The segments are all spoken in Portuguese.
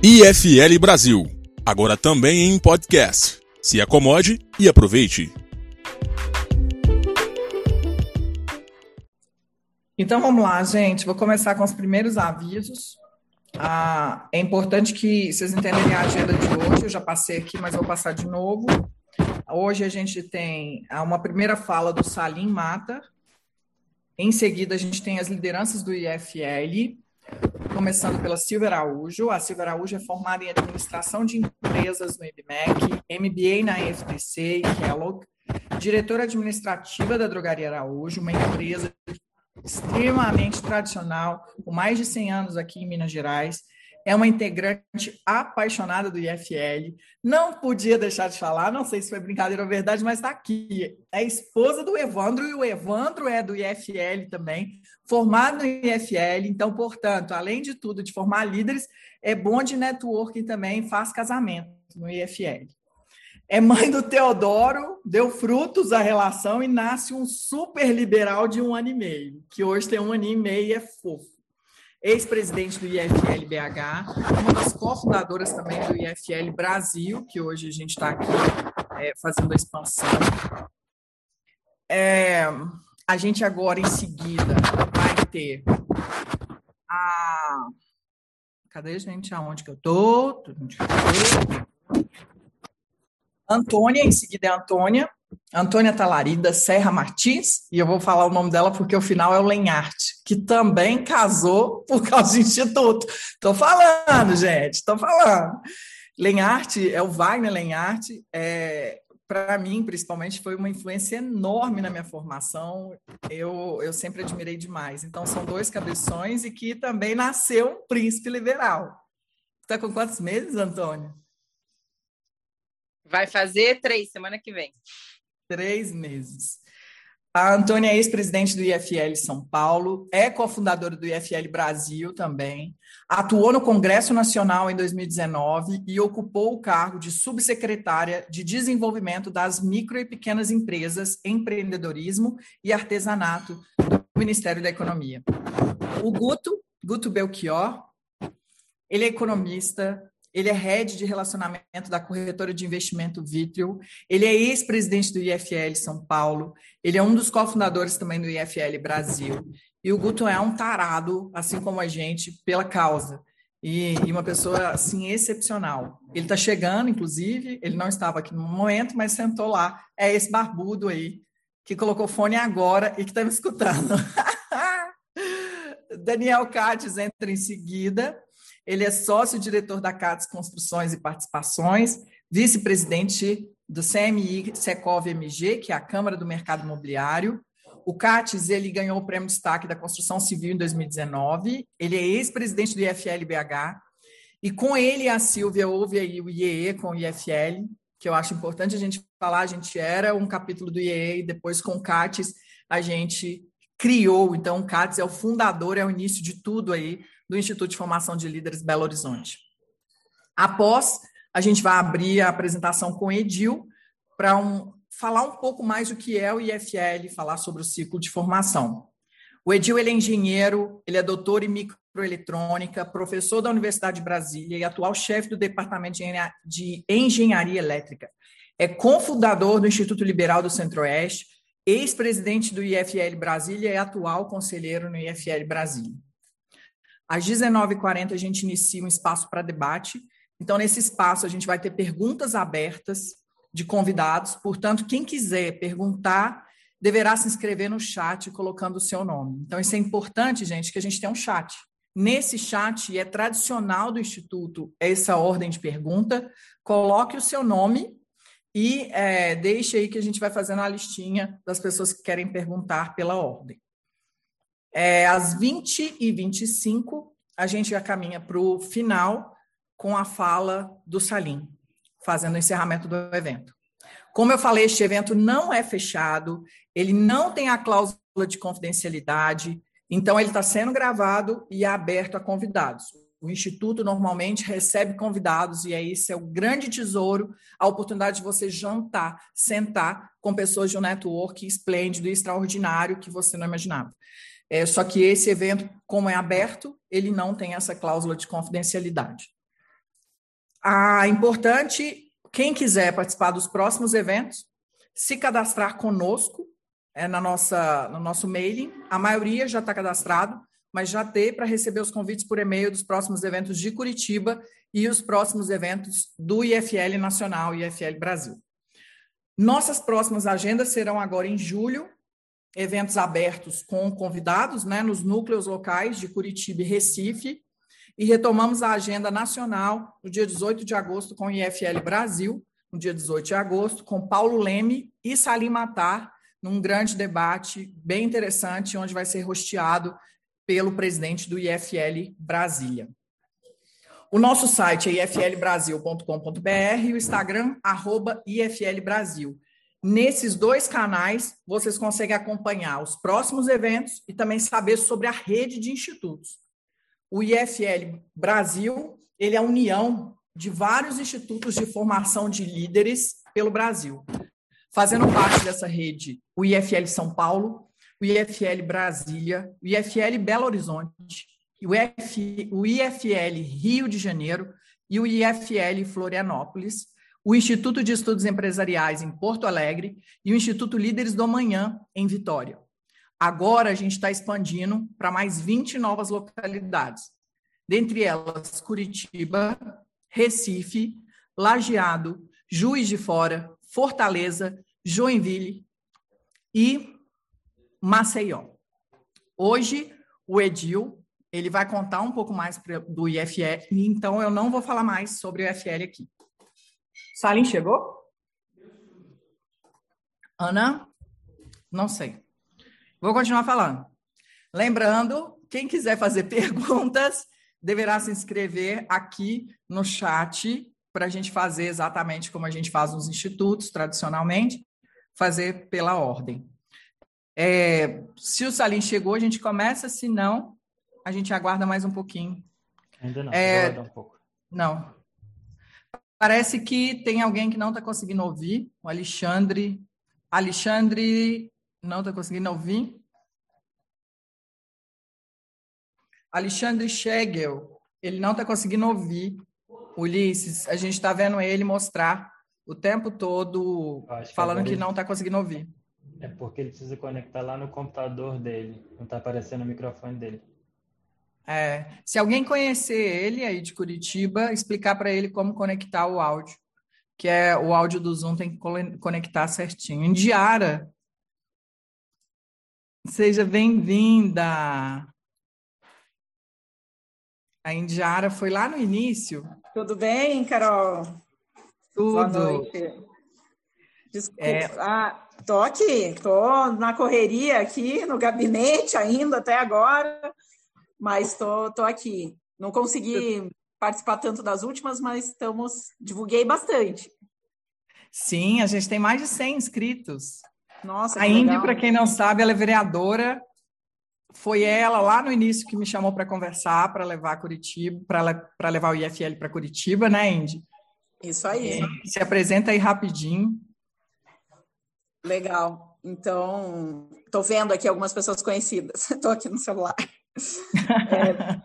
IFL Brasil, agora também em podcast. Se acomode e aproveite. Então vamos lá, gente. Vou começar com os primeiros avisos. Ah, é importante que vocês entenderem a agenda de hoje. Eu já passei aqui, mas vou passar de novo. Hoje a gente tem ah, uma primeira fala do Salim Mata. Em seguida, a gente tem as lideranças do IFL, começando pela Silvia Araújo. A Silvia Araújo é formada em Administração de Empresas no IBMEC, MBA na FDC e Kellogg, diretora administrativa da Drogaria Araújo, uma empresa extremamente tradicional, com mais de 100 anos aqui em Minas Gerais. É uma integrante apaixonada do IFL. Não podia deixar de falar, não sei se foi brincadeira ou verdade, mas está aqui. É esposa do Evandro e o Evandro é do IFL também, formado no IFL. Então, portanto, além de tudo, de formar líderes, é bom de networking também, faz casamento no IFL é mãe do Teodoro, deu frutos à relação e nasce um super liberal de um ano e meio, que hoje tem um ano e meio e é fofo. Ex-presidente do IFL BH, uma das cofundadoras também do IFL Brasil, que hoje a gente está aqui é, fazendo a expansão. É, a gente agora, em seguida, vai ter a. Cadê, gente? Aonde que eu tô? Tô? Antônia, em seguida é Antônia, Antônia Talarida Serra Martins, e eu vou falar o nome dela porque o final é o Lenharte, que também casou por causa do Instituto. Estou falando, gente, estou falando. Lenharte, é o Wagner Lenharte, é, para mim, principalmente, foi uma influência enorme na minha formação. Eu, eu sempre admirei demais. Então, são dois cabeções e que também nasceu um príncipe liberal. Está com quantos meses, Antônio? Vai fazer três, semana que vem. Três meses. A Antônia é ex-presidente do IFL São Paulo, é cofundadora do IFL Brasil também, atuou no Congresso Nacional em 2019 e ocupou o cargo de subsecretária de Desenvolvimento das Micro e Pequenas Empresas, Empreendedorismo e Artesanato do Ministério da Economia. O Guto, Guto Belchior, ele é economista, ele é head de relacionamento da corretora de investimento Vitrio, ele é ex-presidente do IFL São Paulo, ele é um dos cofundadores também do IFL Brasil. E o Guto é um tarado, assim como a gente, pela causa. E, e uma pessoa, assim, excepcional. Ele está chegando, inclusive, ele não estava aqui no momento, mas sentou lá. É esse barbudo aí, que colocou fone agora e que está me escutando. Daniel Cates entra em seguida. Ele é sócio-diretor da CATS Construções e Participações, vice-presidente do CMI Secov MG, que é a Câmara do Mercado Imobiliário. O CATS ele ganhou o Prêmio Destaque da Construção Civil em 2019. Ele é ex-presidente do IFL BH. E com ele e a Silvia houve aí o IEE com o IFL, que eu acho importante a gente falar. A gente era um capítulo do IEE e depois com o CATS a gente criou. Então, o CATS é o fundador, é o início de tudo aí do Instituto de Formação de Líderes Belo Horizonte. Após, a gente vai abrir a apresentação com o Edil para um, falar um pouco mais do que é o IFL, falar sobre o ciclo de formação. O Edil ele é engenheiro, ele é doutor em microeletrônica, professor da Universidade de Brasília e atual chefe do Departamento de Engenharia Elétrica. É cofundador do Instituto Liberal do Centro-Oeste, ex-presidente do IFL Brasília e atual conselheiro no IFL Brasília. Às 19h40, a gente inicia um espaço para debate. Então, nesse espaço, a gente vai ter perguntas abertas de convidados. Portanto, quem quiser perguntar, deverá se inscrever no chat colocando o seu nome. Então, isso é importante, gente, que a gente tenha um chat. Nesse chat, é tradicional do Instituto essa ordem de pergunta, coloque o seu nome e é, deixe aí que a gente vai fazendo a listinha das pessoas que querem perguntar pela ordem. É, às 20 e 25 a gente já caminha para o final com a fala do Salim, fazendo o encerramento do evento. Como eu falei, este evento não é fechado, ele não tem a cláusula de confidencialidade, então ele está sendo gravado e é aberto a convidados. O Instituto normalmente recebe convidados e é esse é o grande tesouro, a oportunidade de você jantar, sentar com pessoas de um network esplêndido e extraordinário que você não imaginava. É, só que esse evento, como é aberto, ele não tem essa cláusula de confidencialidade. Ah, importante, quem quiser participar dos próximos eventos, se cadastrar conosco é, na nossa, no nosso mailing. A maioria já está cadastrado, mas já tem para receber os convites por e-mail dos próximos eventos de Curitiba e os próximos eventos do IFL Nacional IFL Brasil. Nossas próximas agendas serão agora em julho, eventos abertos com convidados, né, nos núcleos locais de Curitiba e Recife, e retomamos a agenda nacional no dia 18 de agosto com o IFL Brasil, no dia 18 de agosto, com Paulo Leme e Salim Matar, num grande debate bem interessante, onde vai ser rosteado pelo presidente do IFL Brasília. O nosso site é iflbrasil.com.br e o Instagram, arroba iflbrasil. Nesses dois canais, vocês conseguem acompanhar os próximos eventos e também saber sobre a rede de institutos. O IFL Brasil, ele é a união de vários institutos de formação de líderes pelo Brasil. Fazendo parte dessa rede, o IFL São Paulo, o IFL Brasília, o IFL Belo Horizonte, o, o IFL Rio de Janeiro e o IFL Florianópolis, o Instituto de Estudos Empresariais em Porto Alegre e o Instituto Líderes do Amanhã em Vitória. Agora a gente está expandindo para mais 20 novas localidades, dentre elas Curitiba, Recife, Lajeado, Juiz de Fora, Fortaleza, Joinville e Maceió. Hoje, o Edil ele vai contar um pouco mais do IFL, então eu não vou falar mais sobre o IFL aqui. Salim chegou? Ana? Não sei. Vou continuar falando. Lembrando, quem quiser fazer perguntas, deverá se inscrever aqui no chat para a gente fazer exatamente como a gente faz nos institutos, tradicionalmente, fazer pela ordem. É, se o Salim chegou, a gente começa, se não, a gente aguarda mais um pouquinho. Ainda não, é, um pouco. Não. Parece que tem alguém que não está conseguindo ouvir, o Alexandre. Alexandre não está conseguindo ouvir. Alexandre Schegel, ele não está conseguindo ouvir. Ulisses, a gente está vendo ele mostrar o tempo todo falando que, que não está conseguindo ouvir. É porque ele precisa conectar lá no computador dele. Não está aparecendo o microfone dele. É, se alguém conhecer ele aí de Curitiba, explicar para ele como conectar o áudio, que é o áudio do Zoom tem que conectar certinho. Indiara, seja bem-vinda. A Indiara foi lá no início. Tudo bem, Carol? Tudo. Boa noite. Desculpa. É... Ah, tô aqui, tô na correria aqui no gabinete ainda até agora, mas tô, tô aqui. Não consegui participar tanto das últimas, mas estamos divulguei bastante. Sim, a gente tem mais de 100 inscritos. Nossa, a Indy, para quem não sabe, ela é vereadora foi ela lá no início que me chamou para conversar, para levar Curitiba, para levar o IFL para Curitiba, né, Indy? Isso aí. se apresenta aí rapidinho. Legal. Então, estou vendo aqui algumas pessoas conhecidas. Estou aqui no celular. É,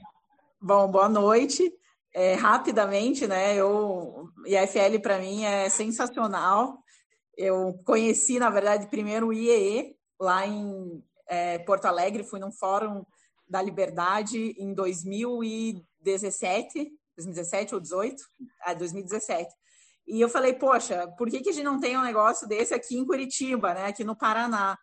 bom, boa noite. É, rapidamente, né? Eu, IFL para mim é sensacional. Eu conheci, na verdade, primeiro o IEE lá em é, Porto Alegre, fui num fórum da Liberdade em 2017, 2017 ou 18, ah, 2017. E eu falei, poxa, por que, que a gente não tem um negócio desse aqui em Curitiba, né, aqui no Paraná?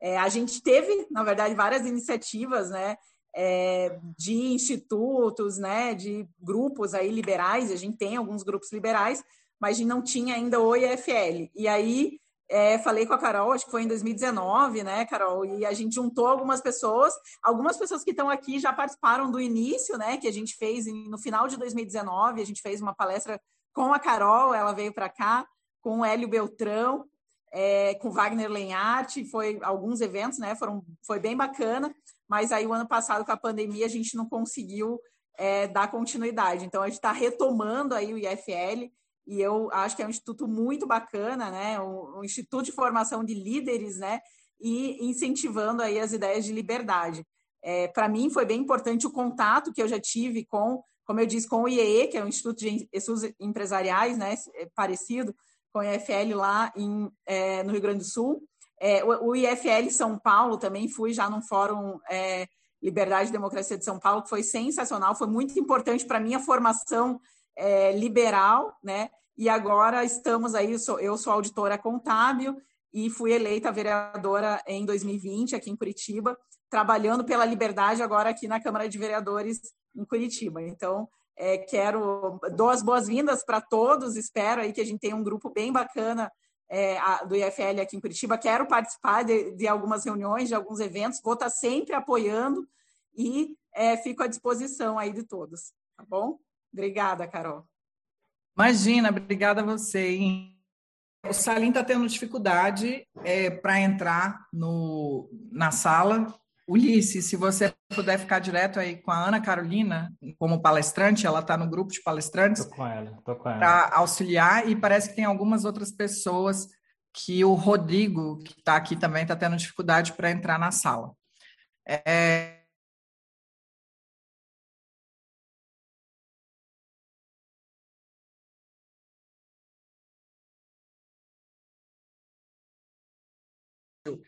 É, a gente teve, na verdade, várias iniciativas, né, é, de institutos, né, de grupos aí liberais, a gente tem alguns grupos liberais, mas não tinha ainda o IFL. E aí é, falei com a Carol, acho que foi em 2019, né, Carol? E a gente juntou algumas pessoas, algumas pessoas que estão aqui já participaram do início, né, que a gente fez no final de 2019, a gente fez uma palestra com a Carol, ela veio para cá, com o Hélio Beltrão, é, com Wagner Lenhart, foi alguns eventos, né, foram, foi bem bacana, mas aí o ano passado, com a pandemia, a gente não conseguiu é, dar continuidade. Então, a gente está retomando aí o IFL, e eu acho que é um instituto muito bacana, né? Um, um instituto de formação de líderes, né? E incentivando aí as ideias de liberdade. É, Para mim foi bem importante o contato que eu já tive com como eu disse, com o IEE, que é o Instituto de Estudos Empresariais, né, é parecido com o IFL lá em, é, no Rio Grande do Sul. É, o, o, IFL São Paulo também fui já num fórum é, Liberdade e Democracia de São Paulo, que foi sensacional, foi muito importante para a minha formação é, liberal, né? E agora estamos aí, eu sou, eu sou auditora contábil e fui eleita vereadora em 2020 aqui em Curitiba, trabalhando pela liberdade agora aqui na Câmara de Vereadores em Curitiba. Então, é, quero dou as boas-vindas para todos, espero aí que a gente tenha um grupo bem bacana é, a, do IFL aqui em Curitiba. Quero participar de, de, algumas reuniões, de alguns eventos, vou estar sempre apoiando e é, fico à disposição aí de todos, tá bom? Obrigada, Carol. Imagina, obrigada a você. Hein? O Salim está tendo dificuldade é, para entrar no, na sala, Ulisses, se você puder ficar direto aí com a Ana Carolina como palestrante, ela está no grupo de palestrantes. Estou com ela, estou com ela. Para auxiliar, e parece que tem algumas outras pessoas que o Rodrigo, que está aqui também, está tendo dificuldade para entrar na sala. É,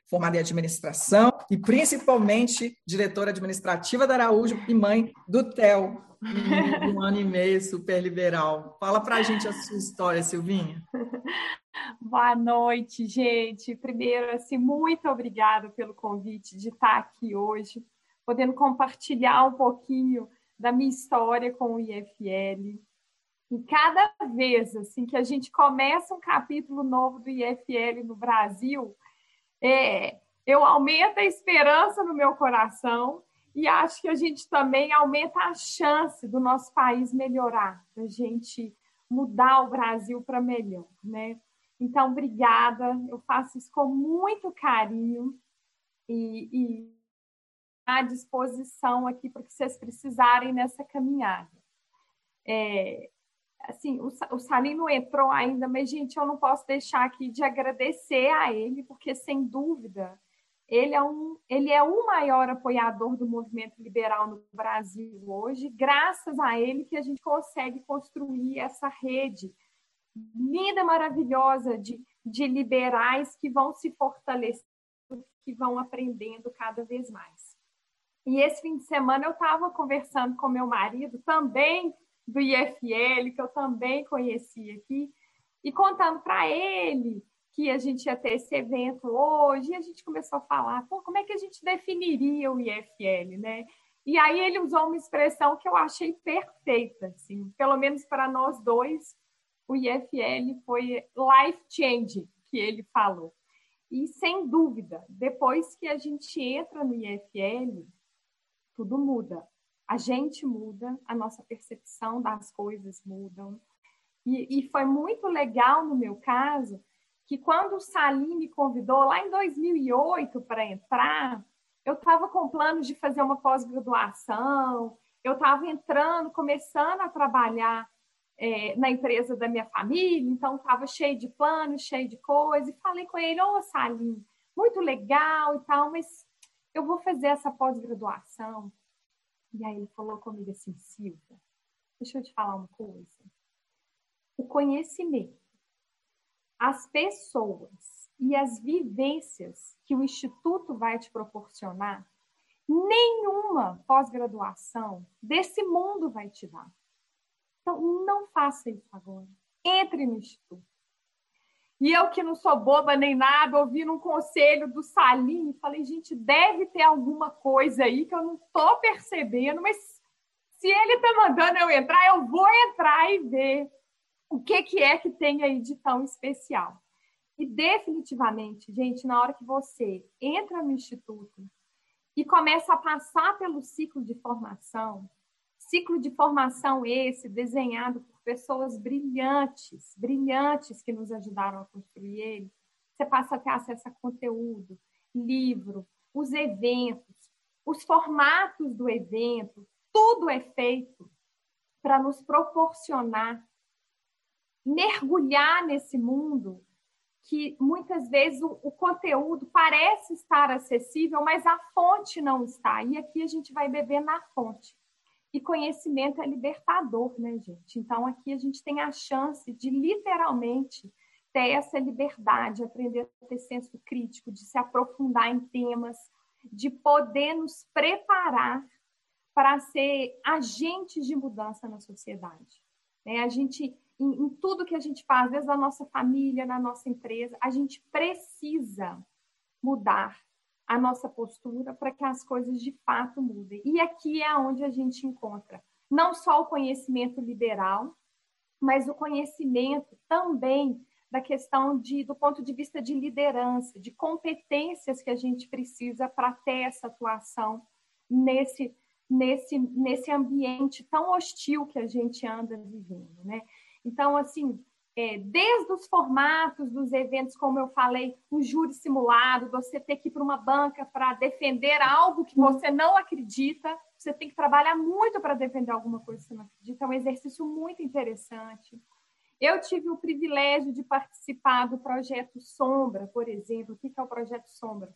formada em administração e principalmente diretora administrativa da Araújo e mãe do Theo, um ano e meio, super liberal. Fala para a gente a sua história, Silvinha. Boa noite, gente. Primeiro, assim, muito obrigada pelo convite de estar aqui hoje, podendo compartilhar um pouquinho da minha história com o IFL. E cada vez assim que a gente começa um capítulo novo do IFL no Brasil, é, eu aumento a esperança no meu coração e acho que a gente também aumenta a chance do nosso país melhorar, da gente mudar o Brasil para melhor, né? Então, obrigada. Eu faço isso com muito carinho e, e à disposição aqui para que vocês precisarem nessa caminhada. É, assim, o, o Salim não entrou ainda, mas, gente, eu não posso deixar aqui de agradecer a ele, porque, sem dúvida, ele é, um, ele é o maior apoiador do movimento liberal no Brasil hoje, graças a ele que a gente consegue construir essa rede linda, maravilhosa de, de liberais que vão se fortalecendo, que vão aprendendo cada vez mais. E esse fim de semana eu estava conversando com meu marido, também do IFL, que eu também conheci aqui, e contando para ele que a gente ia ter esse evento hoje, e a gente começou a falar, Pô, como é que a gente definiria o IFL, né? E aí ele usou uma expressão que eu achei perfeita, assim, pelo menos para nós dois, o IFL foi life change, que ele falou. E sem dúvida, depois que a gente entra no IFL, tudo muda a gente muda, a nossa percepção das coisas mudam. E, e foi muito legal no meu caso que quando o Salim me convidou lá em 2008 para entrar, eu estava com planos de fazer uma pós-graduação, eu estava entrando, começando a trabalhar é, na empresa da minha família, então estava cheio de planos, cheio de coisas, e falei com ele, ô oh, Salim, muito legal e tal, mas eu vou fazer essa pós-graduação. E aí ele falou comigo assim, Silvia, deixa eu te falar uma coisa. O conhecimento, as pessoas e as vivências que o Instituto vai te proporcionar, nenhuma pós-graduação desse mundo vai te dar. Então, não faça isso agora. Entre no Instituto. E eu, que não sou boba nem nada, ouvindo um conselho do Salim, falei, gente, deve ter alguma coisa aí que eu não estou percebendo, mas se ele está mandando eu entrar, eu vou entrar e ver o que, que é que tem aí de tão especial. E definitivamente, gente, na hora que você entra no instituto e começa a passar pelo ciclo de formação, ciclo de formação esse desenhado pessoas brilhantes, brilhantes que nos ajudaram a construir ele. Você passa a ter acesso a conteúdo, livro, os eventos, os formatos do evento, tudo é feito para nos proporcionar mergulhar nesse mundo que muitas vezes o, o, conteúdo parece estar acessível, mas a fonte não está. E aqui a gente vai beber na fonte. E conhecimento é libertador, né, gente? Então, aqui a gente tem a chance de literalmente ter essa liberdade, aprender a ter senso crítico, de se aprofundar em temas, de poder nos preparar para ser agentes de mudança na sociedade. Né? A gente, em, em tudo que a gente faz, desde a nossa família, na nossa empresa, a gente precisa mudar a nossa postura para que as coisas de fato mudem. E aqui é onde a gente encontra não só o conhecimento liberal, mas o conhecimento também da questão de, do ponto de vista de liderança, de competências que a gente precisa para ter essa atuação nesse, nesse, nesse ambiente tão hostil que a gente anda vivendo, né? Então, assim, é, desde os formatos dos eventos, como eu falei, um júri simulado, você ter que ir para uma banca para defender algo que você não acredita, você tem que trabalhar muito para defender alguma coisa que você não acredita, é um exercício muito interessante. Eu tive o privilégio de participar do projeto Sombra, por exemplo. O que é o projeto Sombra?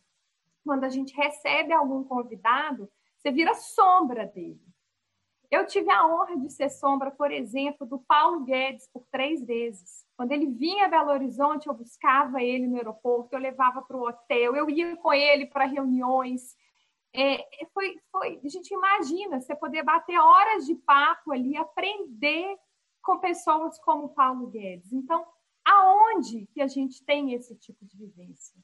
Quando a gente recebe algum convidado, você vira sombra dele. Eu tive a honra de ser sombra, por exemplo, do Paulo Guedes por três vezes. Quando ele vinha a Belo Horizonte, eu buscava ele no aeroporto, eu levava para o hotel, eu ia com ele para reuniões. É, foi, foi, a gente imagina você poder bater horas de papo ali, aprender com pessoas como Paulo Guedes. Então, aonde que a gente tem esse tipo de vivência?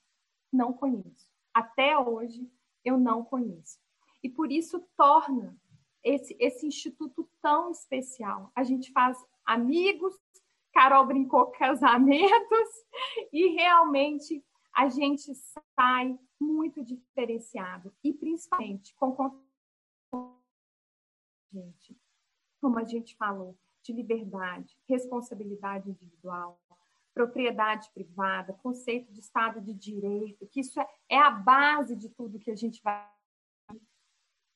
Não conheço. Até hoje, eu não conheço. E por isso torna esse, esse instituto tão especial. A gente faz amigos, Carol brincou casamentos, e realmente a gente sai muito diferenciado. E principalmente com gente, como a gente falou, de liberdade, responsabilidade individual, propriedade privada, conceito de Estado de Direito, que isso é, é a base de tudo que a gente vai.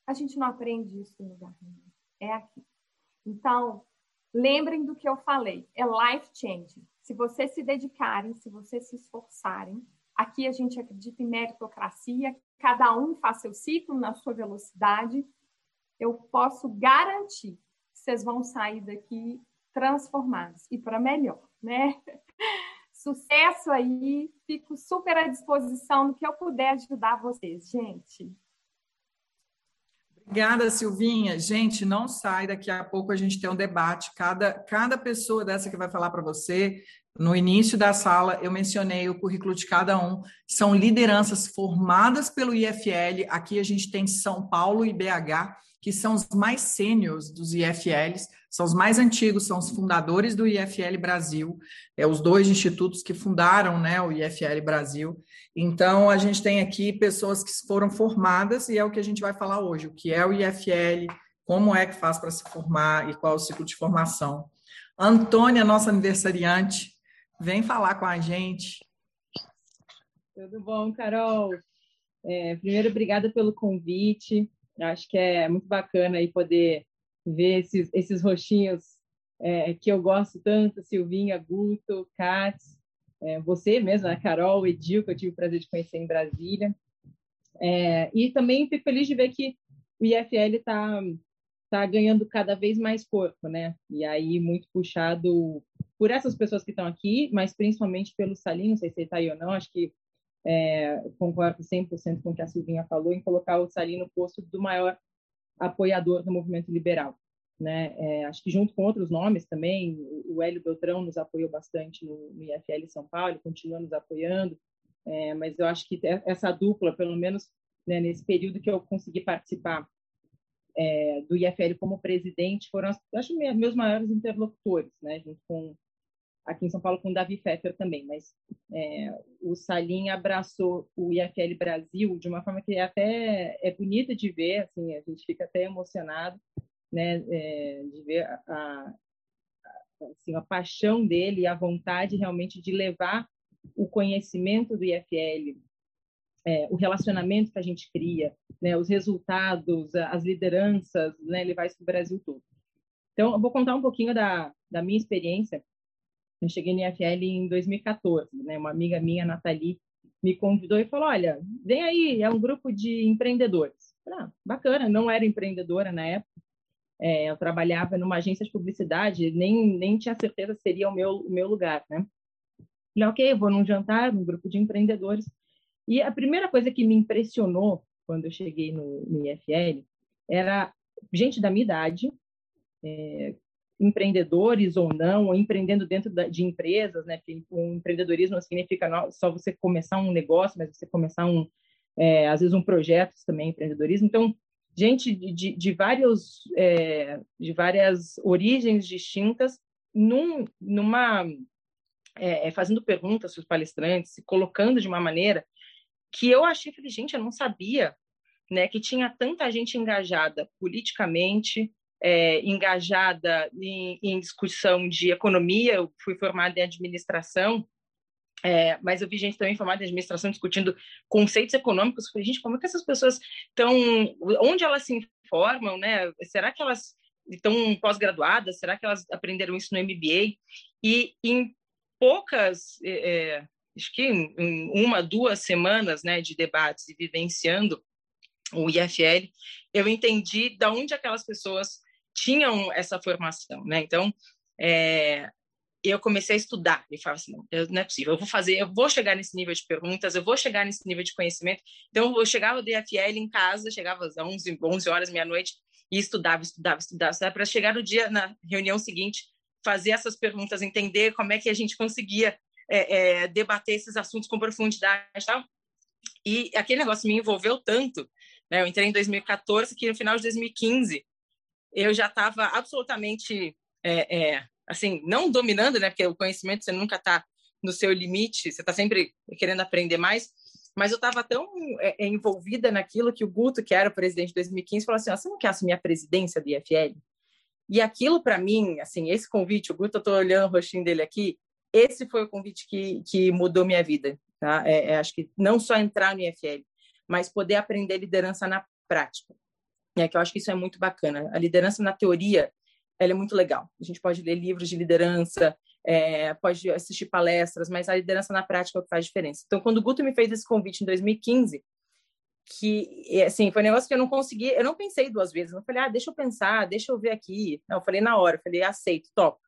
A gente não aprende isso em lugar nenhum. É aqui. Então, lembrem do que eu falei. É life changing. Se vocês se dedicarem, se vocês se esforçarem, aqui a gente acredita em meritocracia, cada um faz seu ciclo na sua velocidade. Eu posso garantir vocês vão sair daqui transformados e para melhor, né? Sucesso aí, fico super à disposição no que eu puder ajudar vocês, gente. Obrigada, Silvinha. Gente, não sai, daqui a pouco a gente tem um debate. Cada, cada pessoa dessa que vai falar para você, no início da sala, eu mencionei o currículo de cada um. São lideranças formadas pelo IFL. Aqui a gente tem São Paulo e BH que são os mais sêniores dos IFLs, são os mais antigos, são os fundadores do IFL Brasil, é os dois institutos que fundaram né, o IFL Brasil. Então, a gente tem aqui pessoas que foram formadas, e é o que a gente vai falar hoje, o que é o IFL, como é que faz para se formar e qual é o ciclo de formação. Antônia, nossa aniversariante, vem falar com a gente. Tudo bom, Carol? É, primeiro, obrigada pelo convite. Acho que é muito bacana aí poder ver esses, esses roxinhos é, que eu gosto tanto, Silvinha, Guto, Katz, é, você mesmo, a né, Carol, Edil, que eu tive o prazer de conhecer em Brasília. É, e também fico feliz de ver que o IFL está tá ganhando cada vez mais corpo, né? E aí muito puxado por essas pessoas que estão aqui, mas principalmente pelo Salim, não sei se ele está aí ou não, acho que é, concordo 100% com o que a Silvinha falou, em colocar o Salim no posto do maior apoiador do movimento liberal. Né? É, acho que junto com outros nomes também, o Hélio Beltrão nos apoiou bastante no, no IFL São Paulo, continua nos apoiando, é, mas eu acho que essa dupla, pelo menos né, nesse período que eu consegui participar é, do IFL como presidente, foram, acho, meus maiores interlocutores, né, junto com aqui em São Paulo com o Davi Pfeffer também, mas é, o Salim abraçou o IFL Brasil de uma forma que até é bonita de ver, assim, a gente fica até emocionado, né, é, de ver a, a, assim, a paixão dele e a vontade realmente de levar o conhecimento do IFL, é, o relacionamento que a gente cria, né, os resultados, as lideranças, né, levar isso para o Brasil todo. Então, eu vou contar um pouquinho da, da minha experiência eu cheguei no IFL em 2014, né? Uma amiga minha, Nathalie, me convidou e falou: Olha, vem aí, é um grupo de empreendedores. Ah, bacana, não era empreendedora na época, É, eu trabalhava numa agência de publicidade, nem, nem tinha certeza se seria o meu, o meu lugar, né? Falei, ok, vou num jantar, num grupo de empreendedores. E a primeira coisa que me impressionou quando eu cheguei no, no IFL era gente da minha idade, é, empreendedores ou não, ou empreendendo dentro de empresas, né? Porque o empreendedorismo significa só você começar um negócio, mas você começar um, é, às vezes um projeto também empreendedorismo. Então, gente de, de, de vários, é, de várias origens distintas, num, numa é, é fazendo perguntas para os palestrantes, se colocando de uma maneira que eu achei, falei, gente, eu não sabia, né, que tinha tanta gente engajada politicamente, é, engajada em, em, discussão de economia, eu fui formada em administração, é, mas eu vi gente também formada em administração discutindo conceitos econômicos. Eu falei, gente, como é que essas pessoas estão. Onde elas se informam, né? Será que elas estão pós-graduadas? Será que elas aprenderam isso no MBA? E em poucas. É, é, acho que em uma, duas semanas né, de debates e vivenciando o IFL, eu entendi de onde aquelas pessoas tinham essa formação, né? Então, é, eu comecei a estudar e falava assim, não, não é possível, eu vou fazer, eu vou chegar nesse nível de perguntas, eu vou chegar nesse nível de conhecimento. Então, eu chegava do IFL em casa, chegava às 11, 11 horas, meia-noite, e estudava, estudava, estudava, estudava para chegar no dia, na reunião seguinte, fazer essas perguntas, entender como é que a gente conseguia é, é, debater esses assuntos com profundidade e tal. E aquele negócio me envolveu tanto, né? Eu entrei em 2014, que no final de 2015 eu já estava absolutamente, é, é, assim, não dominando, né? Porque o conhecimento você nunca está no seu limite, você está sempre querendo aprender mais. Mas eu estava tão é, é, envolvida naquilo que o Guto, que era o presidente de 2015, falou assim: oh, você não quer assumir a presidência do IFL? E aquilo para mim, assim, esse convite, o Guto, eu estou olhando o rostinho dele aqui, esse foi o convite que, que mudou minha vida. Tá? É, é, acho que não só entrar no IFL, mas poder aprender liderança na prática. É que eu acho que isso é muito bacana. A liderança na teoria, ela é muito legal. A gente pode ler livros de liderança, é, pode assistir palestras, mas a liderança na prática é o que faz diferença. Então, quando o Guto me fez esse convite em 2015, que assim foi um negócio que eu não consegui, eu não pensei duas vezes. Eu falei, ah, deixa eu pensar, deixa eu ver aqui. Não, eu falei na hora, eu falei, aceito, top.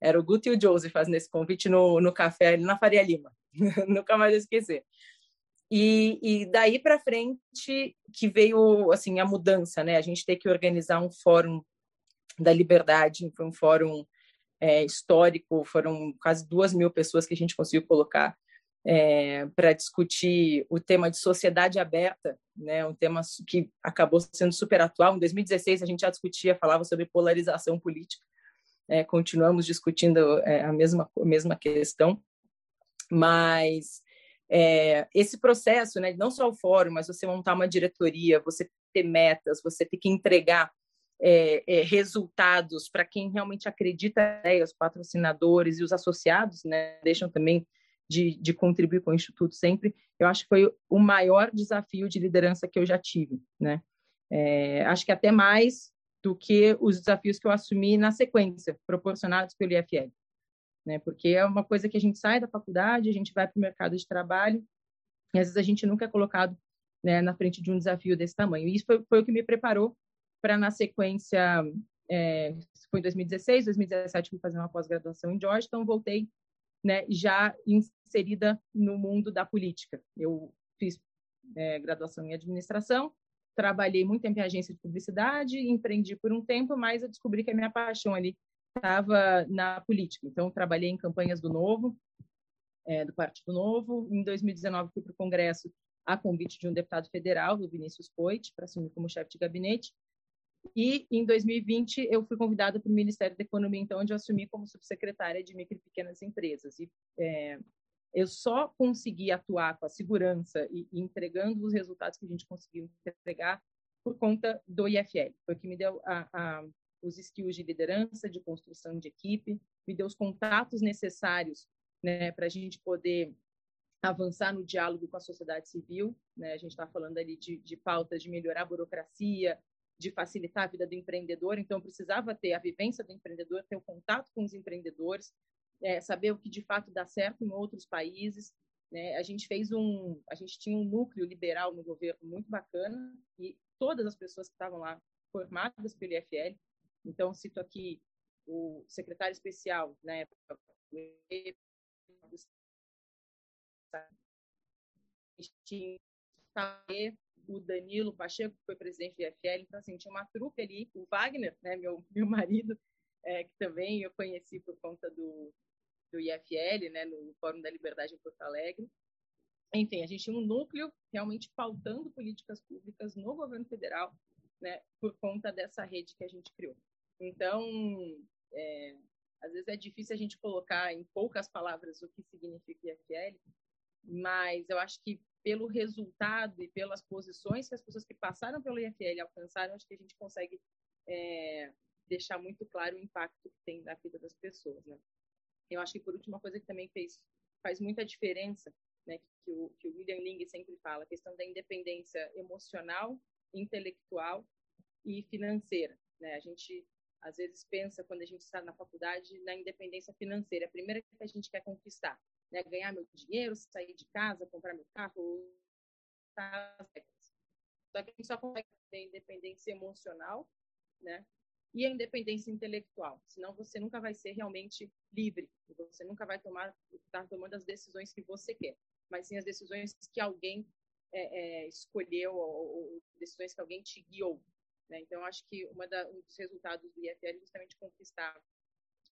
Era o Guto e o Joseph fazendo esse convite no, no café ali na Faria Lima. Nunca mais esquecer. E, e daí para frente que veio assim a mudança, né? A gente tem que organizar um fórum da liberdade, foi um fórum é, histórico, foram quase duas mil pessoas que a gente conseguiu colocar é, para discutir o tema de sociedade aberta, né? Um tema que acabou sendo super atual. Em 2016 a gente já discutia, falava sobre polarização política é, continuamos discutindo é, a mesma a mesma questão, mas é, esse processo, né, não só o fórum, mas você montar uma diretoria, você ter metas, você ter que entregar é, é, resultados para quem realmente acredita, né, os patrocinadores e os associados, né, deixam também de, de, contribuir com o Instituto sempre, eu acho que foi o maior desafio de liderança que eu já tive, né? É, acho que até mais do que os desafios que eu assumi na sequência, proporcionados pelo IFL. Né? Porque é uma coisa que a gente sai da faculdade, a gente vai para o mercado de trabalho, e às vezes a gente nunca é colocado né, na frente de um desafio desse tamanho. E isso foi, foi o que me preparou para, na sequência, é, foi em 2016, 2017, fui fazer uma pós-graduação em Georgetown, voltei né, já inserida no mundo da política. Eu fiz é, graduação em administração, trabalhei muito tempo em agência de publicidade, empreendi por um tempo, mas eu descobri que a minha paixão ali estava na política. Então, trabalhei em campanhas do Novo, é, do Partido Novo. Em 2019, fui para o Congresso a convite de um deputado federal, do Vinícius Poit, para assumir como chefe de gabinete. E em 2020 eu fui convidada para o Ministério da Economia, então onde eu assumi como subsecretária de micro e pequenas empresas. E é, eu só consegui atuar com a segurança e, e, entregando os resultados que a gente conseguiu entregar por conta do IFL. Foi o que me deu a, a, os skills de liderança, de construção de equipe, me deu os contatos necessários né, para a gente poder avançar no diálogo com a sociedade civil. Né? A gente está falando ali de, de pautas de melhorar a burocracia, de facilitar a vida do empreendedor, então precisava ter a vivência do empreendedor, ter o contato com os empreendedores, é, saber o que de fato dá certo em outros países. Né? A gente fez um, a gente tinha um núcleo liberal no governo muito bacana e todas as pessoas que estavam lá formadas pelo IFL. Então, cito aqui o secretário especial né, o Danilo Pacheco, que foi presidente do IFL, então, assim, tinha uma trupe ali, o Wagner, né, meu, meu marido, é, que também eu conheci por conta do, do IFL, né, no Fórum da Liberdade em Porto Alegre. Enfim, a gente tinha um núcleo realmente pautando políticas públicas no governo federal, né, por conta dessa rede que a gente criou. Então, é, às vezes é difícil a gente colocar em poucas palavras o que significa IFL, mas eu acho que pelo resultado e pelas posições que as pessoas que passaram pelo IFL alcançaram, acho que a gente consegue é, deixar muito claro o impacto que tem na vida das pessoas, né? Eu acho que por último uma coisa que também fez faz muita diferença, né, que o, que o William Ling sempre fala, a questão da independência emocional, intelectual e financeira, né? A gente às vezes pensa quando a gente está na faculdade na independência financeira, a primeira que a gente quer conquistar, né, ganhar meu dinheiro, sair de casa, comprar meu carro, só que a gente só consegue ter independência emocional, né? E a independência intelectual. Senão você nunca vai ser realmente livre. Você nunca vai tomar, estar tomando as decisões que você quer, mas sim as decisões que alguém é, é, escolheu ou, ou, decisões que alguém te guiou. Né? Então, acho que da, um dos resultados do IFL é justamente conquistar,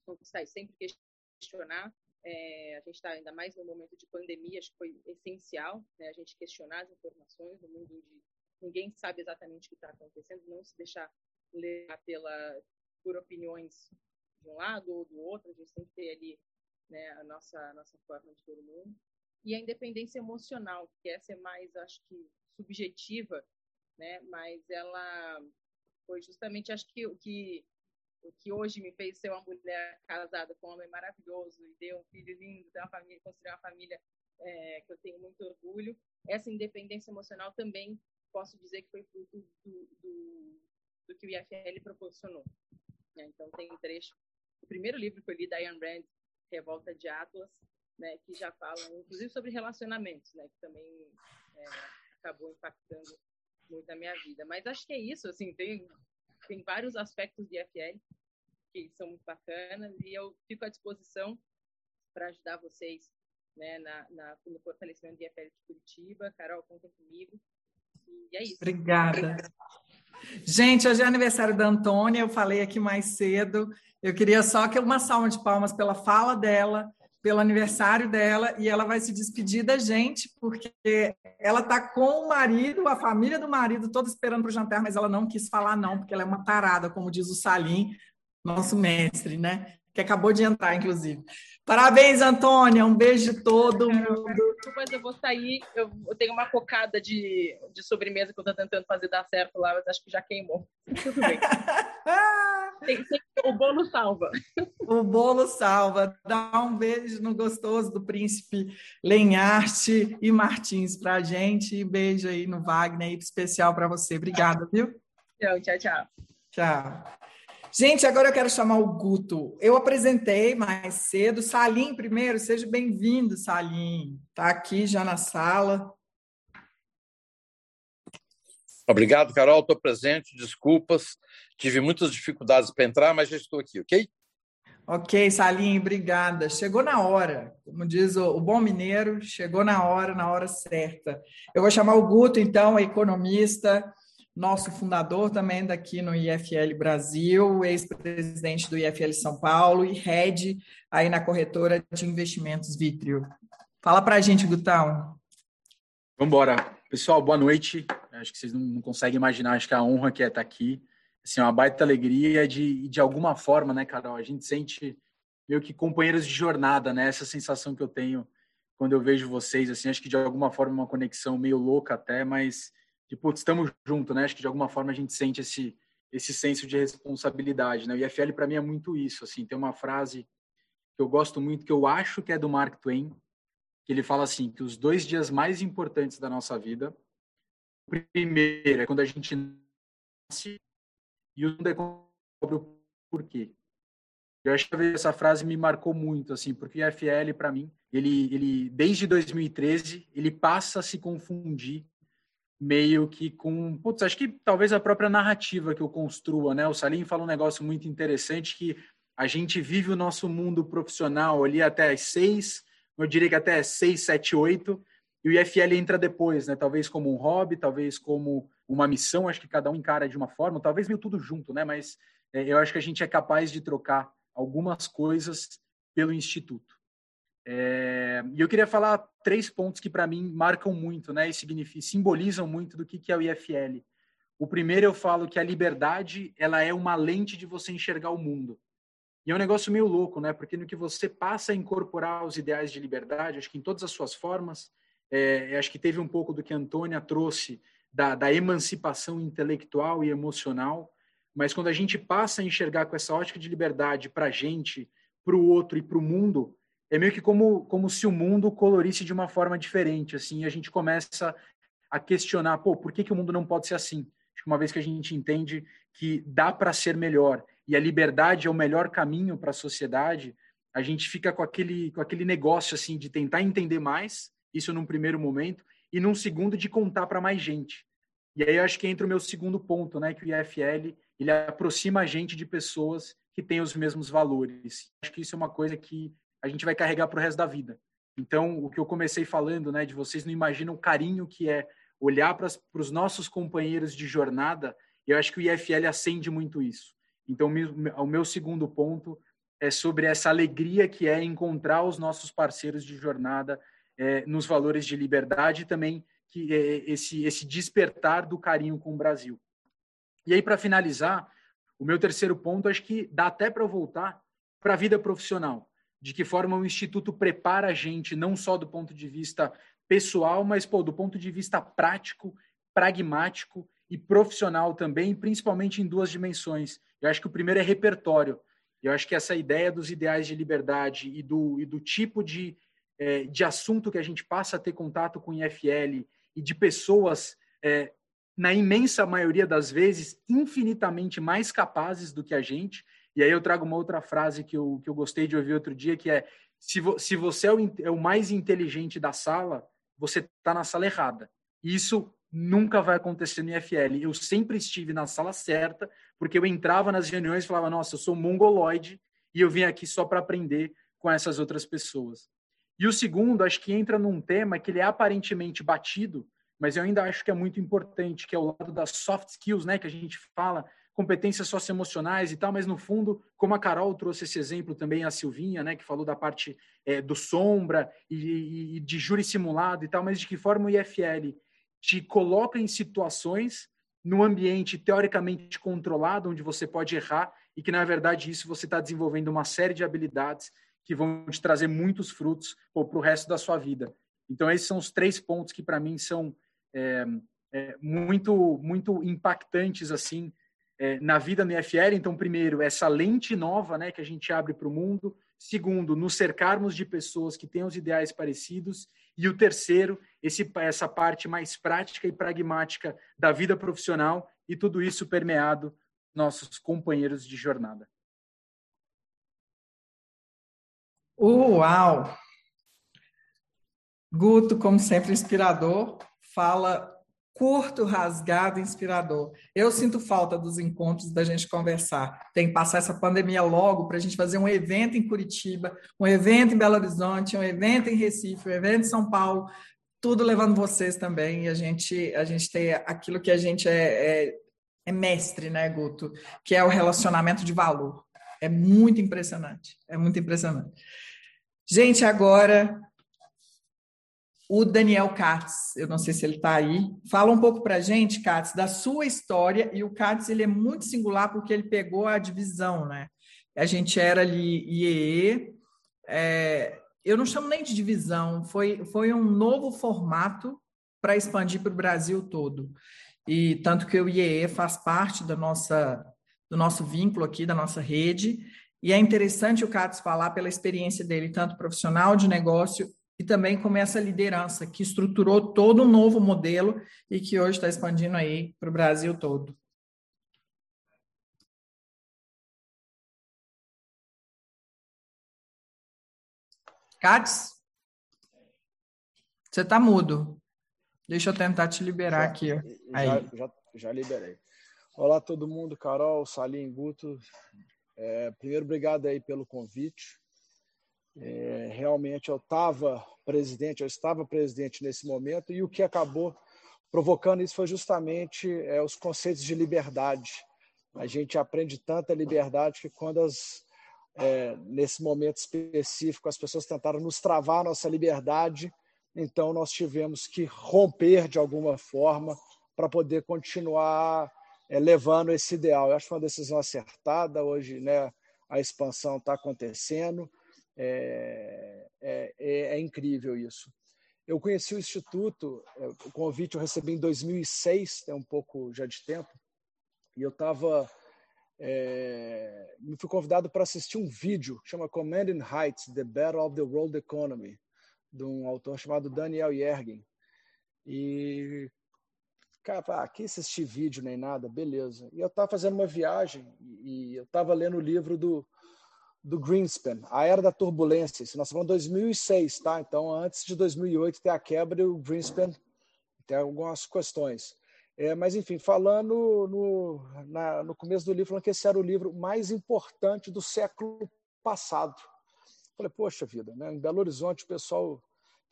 conquistar e sempre questionar é, a gente está ainda mais no momento de pandemia, acho que foi essencial né, a gente questionar as informações no mundo onde ninguém sabe exatamente o que está acontecendo, não se deixar levar pela, por opiniões de um lado ou do outro, a gente tem que ter ali né, a nossa, a nossa forma de todo mundo. E a independência emocional, que essa é mais, acho que, subjetiva, né, mas ela foi justamente, acho que o que o que hoje me fez ser uma mulher casada com um homem maravilhoso e ter um filho lindo, ter uma família, construir uma família é, que eu tenho muito orgulho. Essa independência emocional também posso dizer que foi fruto do, do, do que o IFL proporcionou. Né? Então, tem um trecho. O primeiro livro que eu li da Ayn Rand, Revolta de Atlas, né, que já fala, inclusive, sobre relacionamentos, né, que também é, acabou impactando muito a minha vida. Mas acho que é isso, assim, tem tem vários aspectos de IFL que são muito bacanas e eu fico à disposição para ajudar vocês né, na, na, no fortalecimento de IFL de Curitiba. Carol, contem comigo. E é isso. Obrigada. Gente, hoje é aniversário da Antônia, eu falei aqui mais cedo. Eu queria só que uma salva de palmas pela fala dela, pelo aniversário dela e ela vai se despedir da gente, porque ela está com o marido, a família do marido, toda esperando para o jantar, mas ela não quis falar não, porque ela é uma tarada, como diz o Salim, nosso mestre, né? Que acabou de entrar, inclusive. Parabéns, Antônia. Um beijo de todo mundo. Mas eu vou sair. Eu tenho uma cocada de, de sobremesa que eu estou tentando fazer dar certo lá, mas acho que já queimou. Tudo bem. tem, tem, o bolo salva. O bolo salva. Dá um beijo no gostoso do príncipe Lenharte e Martins para a gente. E beijo aí no Wagner, especial para você. Obrigada, viu? Tchau, tchau, tchau. Tchau. Gente, agora eu quero chamar o Guto. Eu apresentei mais cedo. Salim, primeiro, seja bem-vindo, Salim. Está aqui já na sala. Obrigado, Carol. Estou presente. Desculpas. Tive muitas dificuldades para entrar, mas já estou aqui, ok? Ok, Salim, obrigada. Chegou na hora, como diz o, o, bom mineiro, chegou na hora, na hora certa. Eu vou chamar o Guto, então, economista, nosso fundador também daqui no IFL Brasil, ex-presidente do IFL São Paulo e head aí na corretora de investimentos Vitrio. Fala para a gente, Gutão. Vamos embora. Pessoal, boa noite. Acho que vocês não conseguem imaginar, acho que a honra que é estar aqui. Assim, uma baita alegria de, de alguma forma, né, Carol? A gente sente meio que companheiros de jornada, né? Essa sensação que eu tenho quando eu vejo vocês, assim, acho que de alguma forma uma conexão meio louca até, mas de putz, estamos juntos, né? Acho que de alguma forma a gente sente esse esse senso de responsabilidade, né? O IFL para mim é muito isso, assim, tem uma frase que eu gosto muito que eu acho que é do Mark Twain, que ele fala assim, que os dois dias mais importantes da nossa vida, o primeiro é quando a gente nasce e o segundo é quando o porquê. Eu acho que essa frase me marcou muito, assim, porque o IFL para mim, ele, ele desde 2013, ele passa a se confundir meio que com, putz, acho que talvez a própria narrativa que eu construa, né? O Salim fala um negócio muito interessante que a gente vive o nosso mundo profissional ali até as seis, eu diria que até seis, sete, oito, e o IFL entra depois, né? Talvez como um hobby, talvez como uma missão, acho que cada um encara de uma forma, talvez meio tudo junto, né? Mas é, eu acho que a gente é capaz de trocar algumas coisas pelo Instituto. É, e eu queria falar três pontos que para mim marcam muito, né? E simbolizam muito do que, que é o IFL. O primeiro eu falo que a liberdade ela é uma lente de você enxergar o mundo. E é um negócio meio louco, né? Porque no que você passa a incorporar os ideais de liberdade, acho que em todas as suas formas, é, acho que teve um pouco do que a Antônia trouxe da, da emancipação intelectual e emocional, mas quando a gente passa a enxergar com essa ótica de liberdade para a gente, para o outro e para o mundo, é meio que como, como se o mundo colorisse de uma forma diferente, assim, a gente começa a questionar, pô, por que, que o mundo não pode ser assim? Uma vez que a gente entende que dá para ser melhor e a liberdade é o melhor caminho para a sociedade, a gente fica com aquele, com aquele negócio, assim, de tentar entender mais, isso num primeiro momento, e num segundo de contar para mais gente. E aí acho que entra o meu segundo ponto, né, que o IFL, ele aproxima a gente de pessoas que têm os mesmos valores. Acho que isso é uma coisa que a gente vai carregar para o resto da vida. Então, o que eu comecei falando, né, de vocês não imaginam o carinho que é olhar para os nossos companheiros de jornada, eu acho que o IFL acende muito isso. Então, o meu segundo ponto é sobre essa alegria que é encontrar os nossos parceiros de jornada é, nos valores de liberdade e também que é, esse, esse despertar do carinho com o Brasil. E aí, para finalizar, o meu terceiro ponto, acho que dá até para voltar para a vida profissional de que forma o Instituto prepara a gente, não só do ponto de vista pessoal, mas pô, do ponto de vista prático, pragmático e profissional também, principalmente em duas dimensões. Eu acho que o primeiro é repertório. Eu acho que essa ideia dos ideais de liberdade e do, e do tipo de, é, de assunto que a gente passa a ter contato com o IFL e de pessoas, é, na imensa maioria das vezes, infinitamente mais capazes do que a gente, e aí eu trago uma outra frase que eu, que eu gostei de ouvir outro dia, que é se, vo, se você é o, é o mais inteligente da sala, você está na sala errada. Isso nunca vai acontecer no IFL. Eu sempre estive na sala certa, porque eu entrava nas reuniões e falava, nossa, eu sou mongoloide e eu vim aqui só para aprender com essas outras pessoas. E o segundo, acho que entra num tema que ele é aparentemente batido, mas eu ainda acho que é muito importante, que é o lado das soft skills, né, que a gente fala, competências socioemocionais e tal, mas no fundo, como a Carol trouxe esse exemplo também, a Silvinha, né, que falou da parte é, do sombra e, e, de júri simulado e tal, mas de que forma o IFL te coloca em situações no ambiente teoricamente controlado, onde você pode errar e que, na verdade, isso você está desenvolvendo uma série de habilidades que vão te trazer muitos frutos para o resto da sua vida. Então, esses são os três pontos que, para mim, são é, é, muito, muito impactantes, assim, é, na vida no IFL. Então, primeiro, essa lente nova né, que a gente abre para o mundo. Segundo, nos cercarmos de pessoas que têm os ideais parecidos. E o terceiro, esse, essa parte mais prática e pragmática da vida profissional e tudo isso permeado nossos companheiros de jornada. Uau! Guto, como sempre, inspirador, fala curto, rasgado, inspirador. Eu sinto falta dos encontros, da gente conversar. Tem que passar essa pandemia logo para a gente fazer um evento em Curitiba, um evento em Belo Horizonte, um evento em Recife, um evento em São Paulo, tudo levando vocês também. E a gente, a gente tem aquilo que a gente é, é, é mestre, né, Guto? Que é o relacionamento de valor. É muito impressionante. É muito impressionante. Gente, agora o Daniel Katz, eu não sei se ele está aí, fala um pouco para a gente, Katz, da sua história, e o Katz ele é muito singular porque ele pegou a divisão, né? A gente era ali IEE, é, eu não chamo nem de divisão, foi, foi um novo formato para expandir para o Brasil todo. E tanto que o IEE faz parte da nossa, do nosso vínculo aqui, da nossa rede, e é interessante o Katz falar pela experiência dele, tanto profissional de negócio e também como essa liderança que estruturou todo um novo modelo e que hoje está expandindo aí para o Brasil todo. Katz? Você está mudo. Deixa eu tentar te liberar já, aqui. Aí. Já, já, já, liberei. Olá todo mundo, Carol, Salim, Guto. É, primeiro, obrigado aí pelo convite. É, realmente eu estava presidente, eu estava presidente nesse momento e o que acabou provocando isso foi justamente é, os conceitos de liberdade. A gente aprende tanta liberdade que quando as, é, nesse momento específico as pessoas tentaram nos travar nossa liberdade, então nós tivemos que romper de alguma forma para poder continuar é, levando esse ideal. Eu acho que foi uma decisão acertada. Hoje né, a expansão está acontecendo. É, é, é, é, incrível isso. Eu conheci o Instituto, é, o convite eu recebi em 2006, tem um pouco já de tempo, e eu estava. É, me fui convidado para assistir um vídeo que chama Commanding Heights: The Battle of the World Economy de um autor chamado Daniel Yergin. E, cara, ah, aqui assistir vídeo nem nada, beleza. E eu estava fazendo uma viagem e eu estava lendo o livro do, do Greenspan, A Era da Turbulência. Nós em 2006, tá? Então, antes de 2008 ter a quebra, o Greenspan tem algumas questões. É, mas, enfim, falando no, na, no começo do livro, falando que esse era o livro mais importante do século passado. Falei, poxa vida, né? em Belo Horizonte o pessoal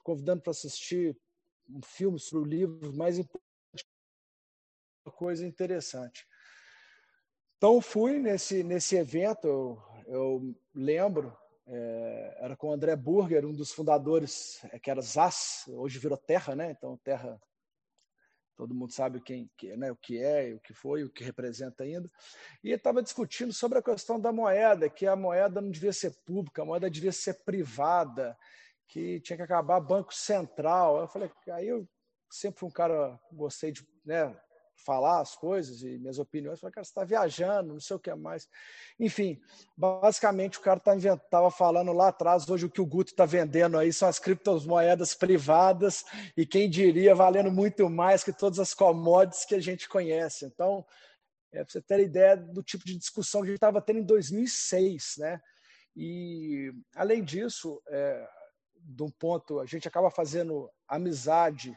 convidando para assistir um filme sobre o livro mais importante, coisa interessante. Então fui nesse nesse evento, eu, lembro, é, era com o André Burger, um dos fundadores, é, que era ZAS, hoje virou Terra, né? Então Terra todo mundo sabe quem, né, o que é, o que foi, o que representa ainda. E estava discutindo sobre a questão da moeda, que a moeda não devia ser pública, a moeda devia ser privada, que tinha que acabar banco central. Eu falei, aí eu sempre um cara gostei de né, falar as coisas e minhas opiniões. Falei, cara, você está viajando, não sei o que mais. Enfim, basicamente o cara tá estava falando lá atrás, hoje o que o Guto está vendendo aí são as criptomoedas privadas e quem diria valendo muito mais que todas as commodities que a gente conhece. Então, é, para você ter ideia do tipo de discussão que a gente estava tendo em 2006, né? E, além disso, é, de um ponto, a gente acaba fazendo amizade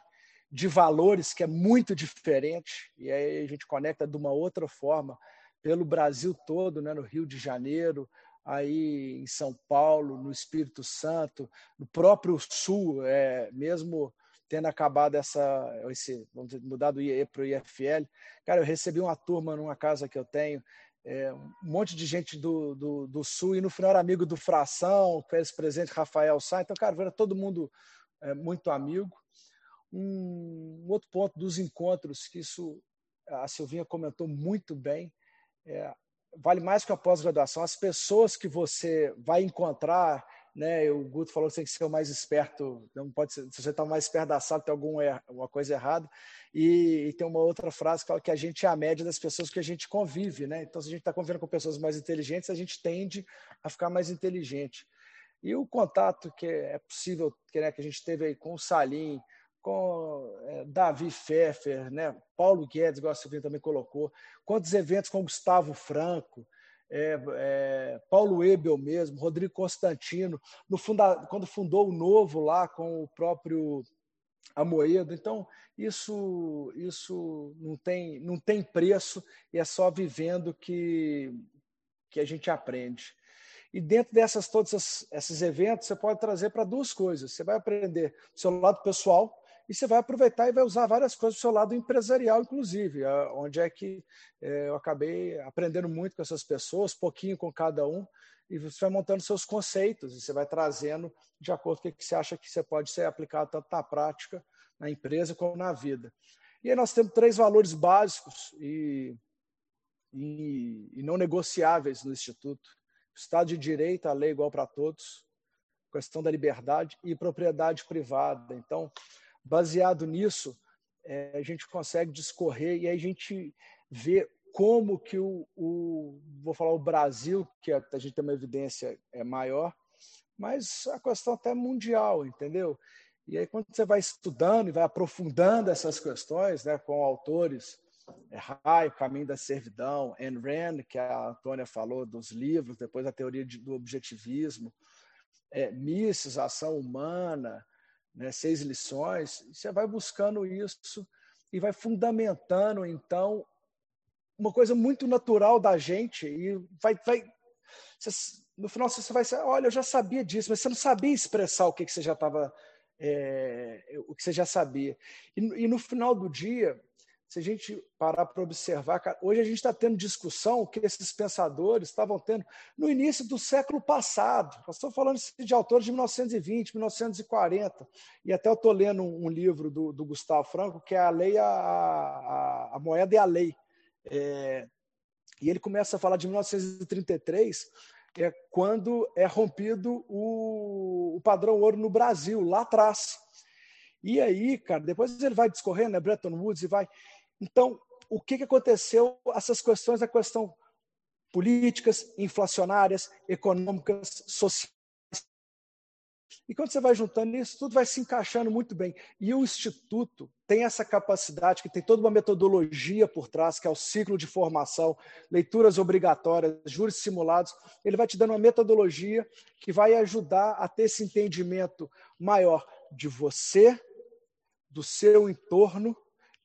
de valores que é muito diferente, e aí a gente conecta de uma outra forma pelo Brasil todo, né, no Rio de Janeiro, aí em São Paulo, no Espírito Santo, no próprio Sul, é, mesmo tendo acabado essa, esse, vamos dizer, mudar do IE para o IFL, cara, eu recebi uma turma numa casa que eu tenho, é, um monte de gente do, do, do, Sul, e no final era amigo do Fração, que era ex-presidente Rafael Sá, então, cara, era todo mundo é, muito amigo, um, outro ponto dos encontros, que isso a Silvinha comentou muito bem, é, vale mais que a pós-graduação. As pessoas que você vai encontrar, né? O Guto falou que você tem que ser o mais esperto, não pode ser, se você está mais esperto da sala, tem alguma er, coisa errada. E, e, tem uma outra frase que fala que a gente é a média das pessoas que a gente convive, né? Então, se a gente está convivendo com pessoas mais inteligentes, a gente tende a ficar mais inteligente. E o contato que é possível, que, né, que a gente teve aí com o Salim, com é, Davi Pfeffer, né? Paulo Guedes, igual a Silvia também colocou, quantos eventos com Gustavo Franco, é, é, Paulo Ebel mesmo, Rodrigo Constantino, no funda, quando fundou o Novo lá com o próprio Amoedo. Então, isso, isso não, tem, não tem preço e é só vivendo que, que a gente aprende. E dentro dessas todos esses eventos, você pode trazer para duas coisas. Você vai aprender do seu lado pessoal, e você vai aproveitar e vai usar várias coisas do seu lado empresarial, inclusive, onde é que é, eu acabei aprendendo muito com essas pessoas, pouquinho com cada um, e você vai montando seus conceitos e você vai trazendo de acordo com o que você acha que você pode ser aplicado tanto na prática, na empresa, como na vida. E aí nós temos três valores básicos e, e, e não negociáveis no Instituto. Estado de Direito, a lei igual para todos, questão da liberdade e propriedade privada. Então, baseado nisso, é, a gente consegue discorrer e aí a gente vê como que o, o, vou falar o Brasil, que a, gente tem uma evidência é maior, mas a questão até mundial, entendeu? E aí quando você vai estudando e vai aprofundando essas questões, né, com autores, é, Raio, Caminho da Servidão, Ayn Rand, que a Antônia falou dos livros, depois a teoria de, do objetivismo, é, Mises, Ação Humana, né, seis lições, você vai buscando isso e vai fundamentando, então, uma coisa muito natural da gente e vai, vai você, no final você vai ser, olha, eu já sabia disso, mas você não sabia expressar o que, que você já estava, é, o que você já sabia. E, e, no final do dia, se a gente parar para observar, hoje a gente está tendo discussão que esses pensadores estavam tendo no início do século passado. Nós estamos falando de autores de 1920, 1940. E até eu estou lendo um livro do, do, Gustavo Franco, que é A Lei, a, a, a Moeda e a Lei. É, e ele começa a falar de 1933, é quando é rompido o, o padrão ouro no Brasil, lá atrás. E aí, cara, depois ele vai discorrendo, né, Bretton Woods, e vai. Então, o que, aconteceu? Essas questões, a questão políticas, inflacionárias, econômicas, sociais. E quando você vai juntando isso, tudo vai se encaixando muito bem. E o Instituto tem essa capacidade, que tem toda uma metodologia por trás, que é o ciclo de formação, leituras obrigatórias, juros simulados. Ele vai te dando uma metodologia que vai ajudar a ter esse entendimento maior de você, do seu entorno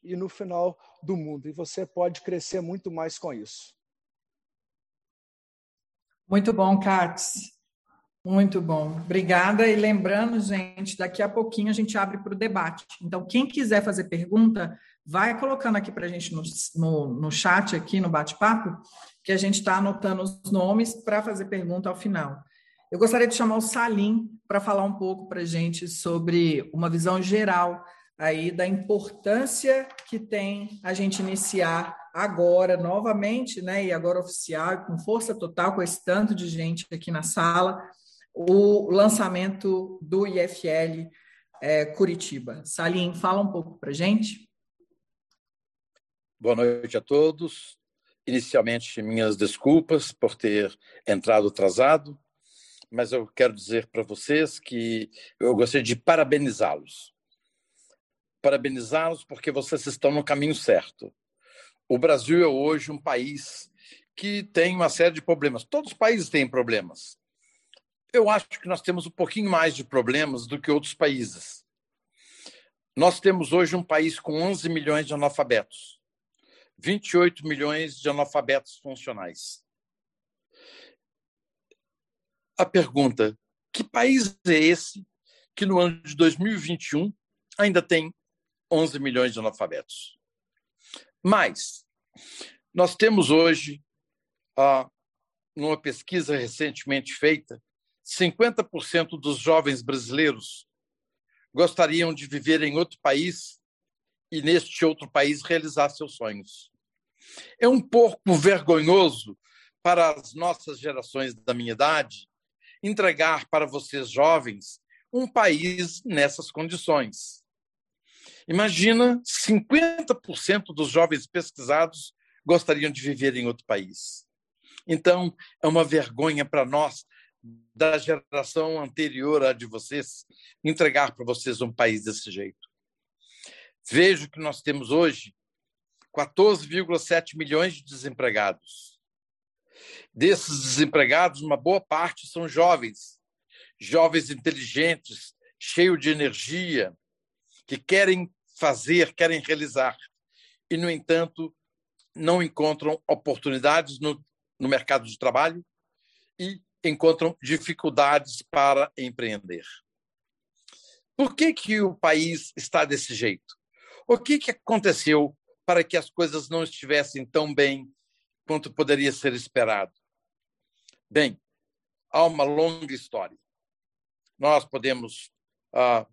e no final do mundo. E você pode crescer muito mais com isso. Muito bom, Katz. Muito bom. Obrigada. E lembrando, gente, daqui a pouquinho a gente abre para o debate. Então, quem quiser fazer pergunta, vai colocando aqui para a gente no, no, no chat, aqui no bate-papo, que a gente está anotando os nomes para fazer pergunta ao final. Eu gostaria de chamar o Salim para falar um pouco para a gente sobre uma visão geral aí da importância que tem a gente iniciar agora, novamente, né, e agora oficial, com força total, com esse tanto de gente aqui na sala, o lançamento do IFL é, Curitiba. Salim, fala um pouco para gente. Boa noite a todos. Inicialmente, minhas desculpas por ter entrado atrasado, mas eu quero dizer para vocês que eu gostaria de parabenizá-los parabenizá-los porque vocês estão no caminho certo. O Brasil é hoje um país que tem uma série de problemas. Todos os países têm problemas. Eu acho que nós temos um pouquinho mais de problemas do que outros países. Nós temos hoje um país com 11 milhões de analfabetos, 28 milhões de analfabetos funcionais. A pergunta: que país é esse que no ano de 2021 ainda tem 11 milhões de analfabetos. Mas nós temos hoje, ah, numa pesquisa recentemente feita, 50% dos jovens brasileiros gostariam de viver em outro país e neste outro país realizar seus sonhos. É um pouco vergonhoso para as nossas gerações da minha idade entregar para vocês jovens um país nessas condições. Imagina 50% dos jovens pesquisados gostariam de viver em outro país. Então, é uma vergonha para nós, da geração anterior à de vocês, entregar para vocês um país desse jeito. Vejo que nós temos hoje 14,7 milhões de desempregados. Desses desempregados, uma boa parte são jovens, jovens inteligentes, cheios de energia, que querem fazer, querem realizar, e, no entanto, não encontram oportunidades no, no mercado de trabalho e encontram dificuldades para empreender. Por que, que o país está desse jeito? O que, que aconteceu para que as coisas não estivessem tão bem quanto poderia ser esperado? Bem, há uma longa história. Nós podemos ah,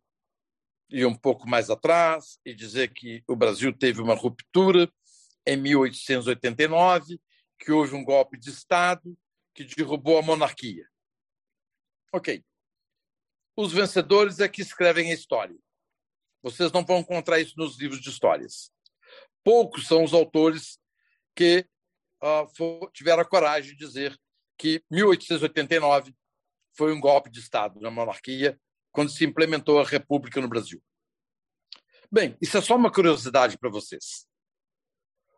ir um pouco mais atrás e dizer que o Brasil teve uma ruptura em 1889, que houve um golpe de Estado que derrubou a monarquia. Ok. Os vencedores é que escrevem a história. Vocês não vão encontrar isso nos livros de histórias. Poucos são os autores que uh, tiveram a coragem de dizer que 1889 foi um golpe de Estado na monarquia quando se implementou a República no Brasil. Bem, isso é só uma curiosidade para vocês.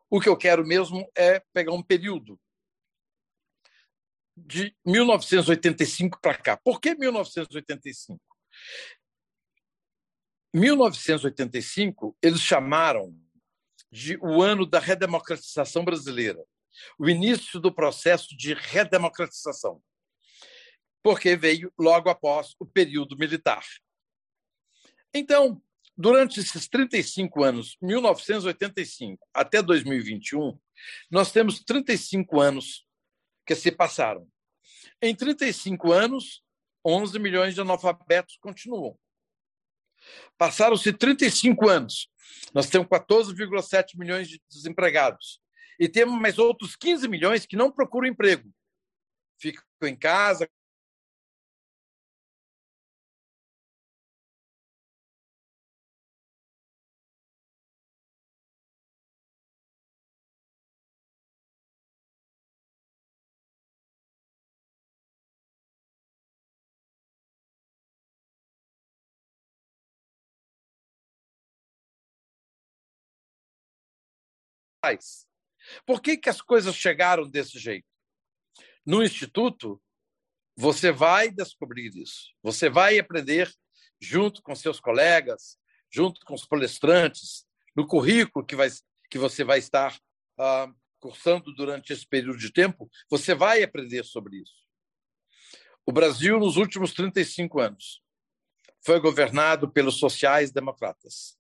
O que eu quero mesmo é pegar um período de 1985 para cá. Por que 1985? 1985, eles chamaram de o ano da redemocratização brasileira, o início do processo de redemocratização, porque veio logo após o período militar. Então, durante esses 35 anos, 1985 até 2021, nós temos 35 anos que se passaram. Em 35 anos, 11 milhões de analfabetos continuam. Passaram-se 35 anos. Nós temos 14,7 milhões de desempregados. E temos mais outros 15 milhões que não procuram emprego. Ficam em casa, faz. Por que, que as coisas chegaram desse jeito? No Instituto, você vai descobrir isso. Você vai aprender junto com seus colegas, junto com os palestrantes, no currículo que, vai, que você vai estar ah, cursando durante esse período de tempo, você vai aprender sobre isso. O Brasil, nos últimos 35 anos, foi governado pelos sociais-democratas,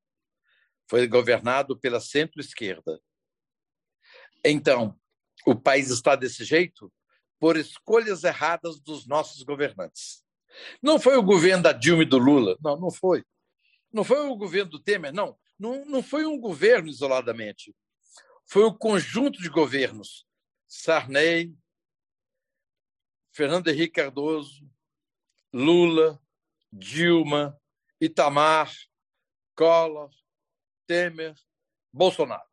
foi governado pela centro-esquerda, então, o país está desse jeito por escolhas erradas dos nossos governantes. Não foi o governo da Dilma e do Lula, não, não foi. Não foi o governo do Temer, não. Não, não foi um governo isoladamente. Foi o conjunto de governos. Sarney, Fernando Henrique Cardoso, Lula, Dilma, Itamar, Collor, Temer, Bolsonaro.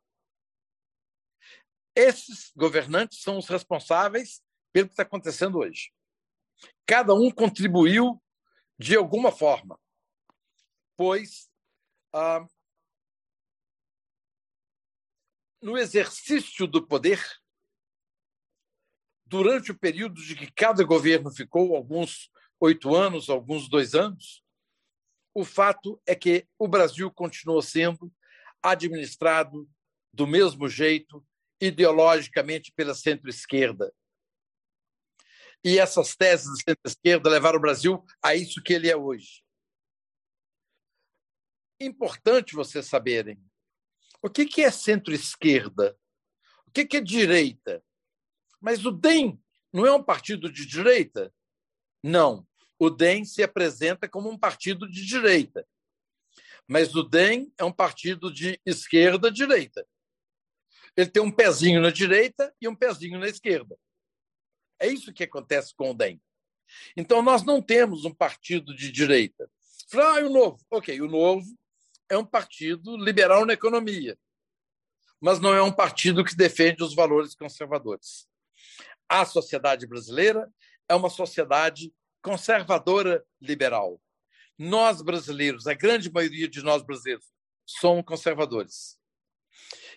Esses governantes são os responsáveis pelo que está acontecendo hoje. Cada um contribuiu de alguma forma, pois ah, no exercício do poder, durante o período de que cada governo ficou, alguns oito anos, alguns dois anos, o fato é que o Brasil continuou sendo administrado do mesmo jeito ideologicamente pela centro-esquerda. E essas teses da centro-esquerda levaram o Brasil a isso que ele é hoje. Importante vocês saberem o que é centro-esquerda, o que é direita. Mas o DEM não é um partido de direita? Não. O DEM se apresenta como um partido de direita. Mas o DEM é um partido de esquerda-direita ele tem um pezinho na direita e um pezinho na esquerda. É isso que acontece com o DEM. Então, nós não temos um partido de direita. Ah, e o Novo? Ok, o Novo é um partido liberal na economia, mas não é um partido que defende os valores conservadores. A sociedade brasileira é uma sociedade conservadora liberal. Nós brasileiros, a grande maioria de nós brasileiros, somos conservadores.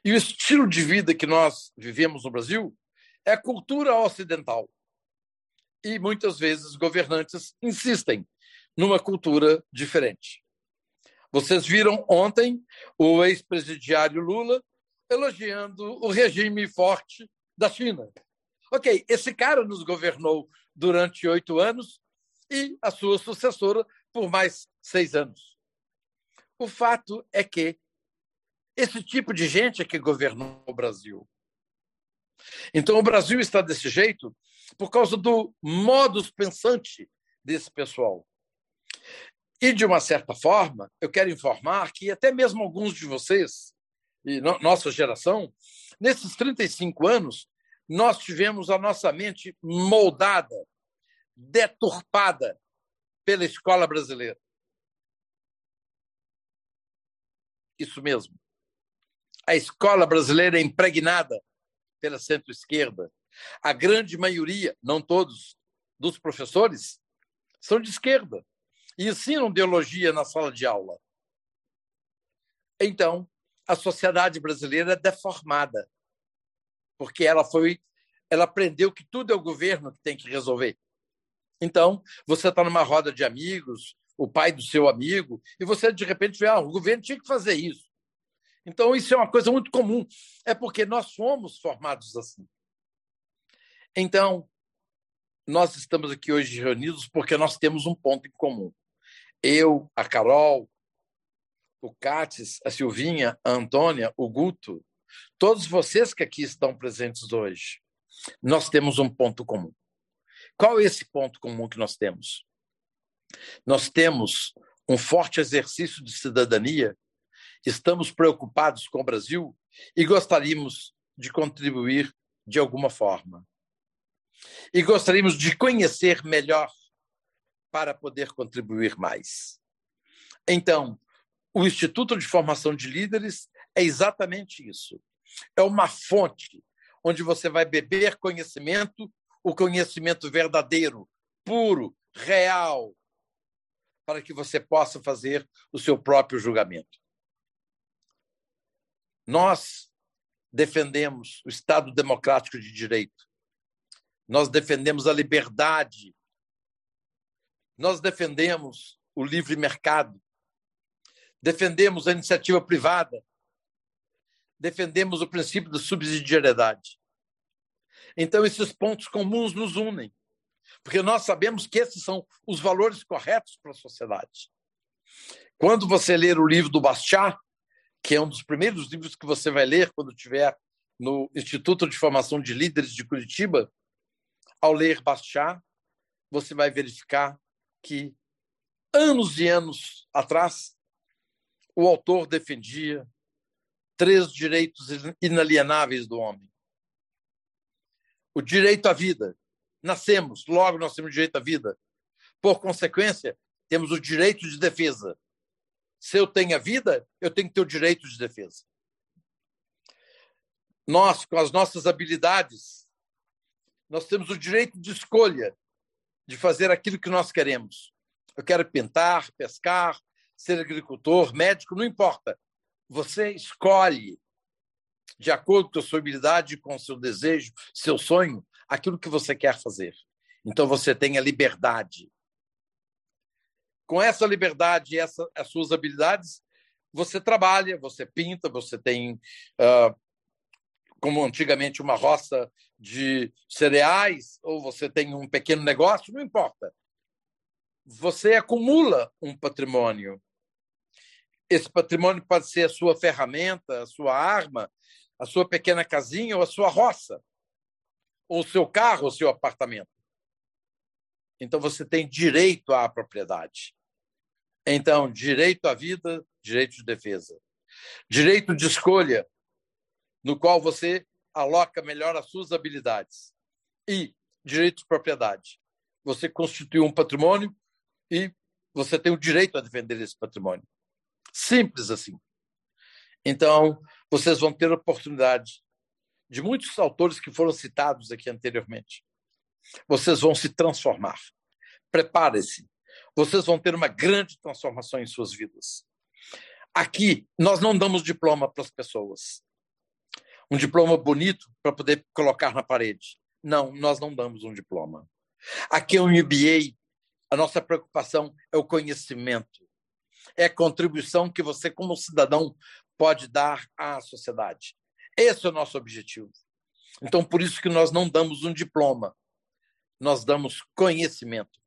E o estilo de vida que nós vivemos no Brasil é cultura ocidental. E muitas vezes governantes insistem numa cultura diferente. Vocês viram ontem o ex-presidiário Lula elogiando o regime forte da China. Ok, esse cara nos governou durante oito anos e a sua sucessora por mais seis anos. O fato é que esse tipo de gente é que governou o Brasil. Então, o Brasil está desse jeito por causa do modus pensante desse pessoal. E, de uma certa forma, eu quero informar que até mesmo alguns de vocês, e no, nossa geração, nesses 35 anos, nós tivemos a nossa mente moldada, deturpada pela escola brasileira. Isso mesmo a escola brasileira é impregnada pela centro-esquerda. A grande maioria, não todos, dos professores são de esquerda e ensinam ideologia na sala de aula. Então, a sociedade brasileira é deformada, porque ela foi, ela aprendeu que tudo é o governo que tem que resolver. Então, você está numa roda de amigos o pai do seu amigo, e você de repente vê, ah, o governo tinha que fazer isso. Então, isso é uma coisa muito comum. É porque nós fomos formados assim. Então, nós estamos aqui hoje reunidos porque nós temos um ponto em comum. Eu, a Carol, o Cates, a Silvinha, a Antônia, o Guto, todos vocês que aqui estão presentes hoje, nós temos um ponto comum. Qual é esse ponto comum que nós temos? Nós temos um forte exercício de cidadania, estamos preocupados com o Brasil e gostaríamos de contribuir de alguma forma. E gostaríamos de conhecer melhor para poder contribuir mais. Então, o Instituto de Formação de Líderes é exatamente isso. É uma fonte onde você vai beber conhecimento, o conhecimento verdadeiro, puro, real, para que você possa fazer o seu próprio julgamento. Nós defendemos o Estado democrático de direito. Nós defendemos a liberdade. Nós defendemos o livre mercado defendemos a iniciativa privada, defendemos o princípio da subsidiariedade. Então, esses pontos comuns nos unem, porque nós sabemos que esses são os valores corretos para a sociedade. Quando você ler o livro do Bastiat, que é um dos primeiros livros que você vai ler quando estiver no Instituto de Formação de Líderes de Curitiba, ao ler Bastiat, você vai verificar que anos e anos atrás o autor defendia três direitos inalienáveis do homem. O direito à vida. Nascemos, logo nós temos direito à vida. Por consequência, temos o direito de defesa. Se eu tenho a vida, eu tenho que ter o direito de defesa. Nós, com as nossas habilidades, nós temos o direito de escolha de fazer aquilo que nós queremos. Eu quero pintar, pescar, ser agricultor, médico, não importa. Você escolhe, de acordo com a sua habilidade, com o seu desejo, seu sonho, aquilo que você quer fazer. Então você tem a liberdade. Com essa liberdade e essa, as suas habilidades, você trabalha, você pinta, você tem, uh, como antigamente, uma roça de cereais, ou você tem um pequeno negócio, não importa você acumula um patrimônio. Esse patrimônio pode ser a sua ferramenta, a sua arma, a sua pequena casinha ou a sua roça, ou o seu carro, o seu apartamento. Então você tem direito à propriedade. Então, direito à vida, direito de defesa. Direito de escolha, no qual você aloca melhor as suas habilidades. E direito de propriedade. Você constitui um patrimônio e você tem o direito a defender esse patrimônio. Simples assim. Então, vocês vão ter a oportunidade de muitos autores que foram citados aqui anteriormente. Vocês vão se transformar. Prepare-se. Vocês vão ter uma grande transformação em suas vidas. Aqui, nós não damos diploma para as pessoas. Um diploma bonito para poder colocar na parede. Não, nós não damos um diploma. Aqui é um MBA a nossa preocupação é o conhecimento, é a contribuição que você, como cidadão, pode dar à sociedade. Esse é o nosso objetivo. Então, por isso que nós não damos um diploma, nós damos conhecimento.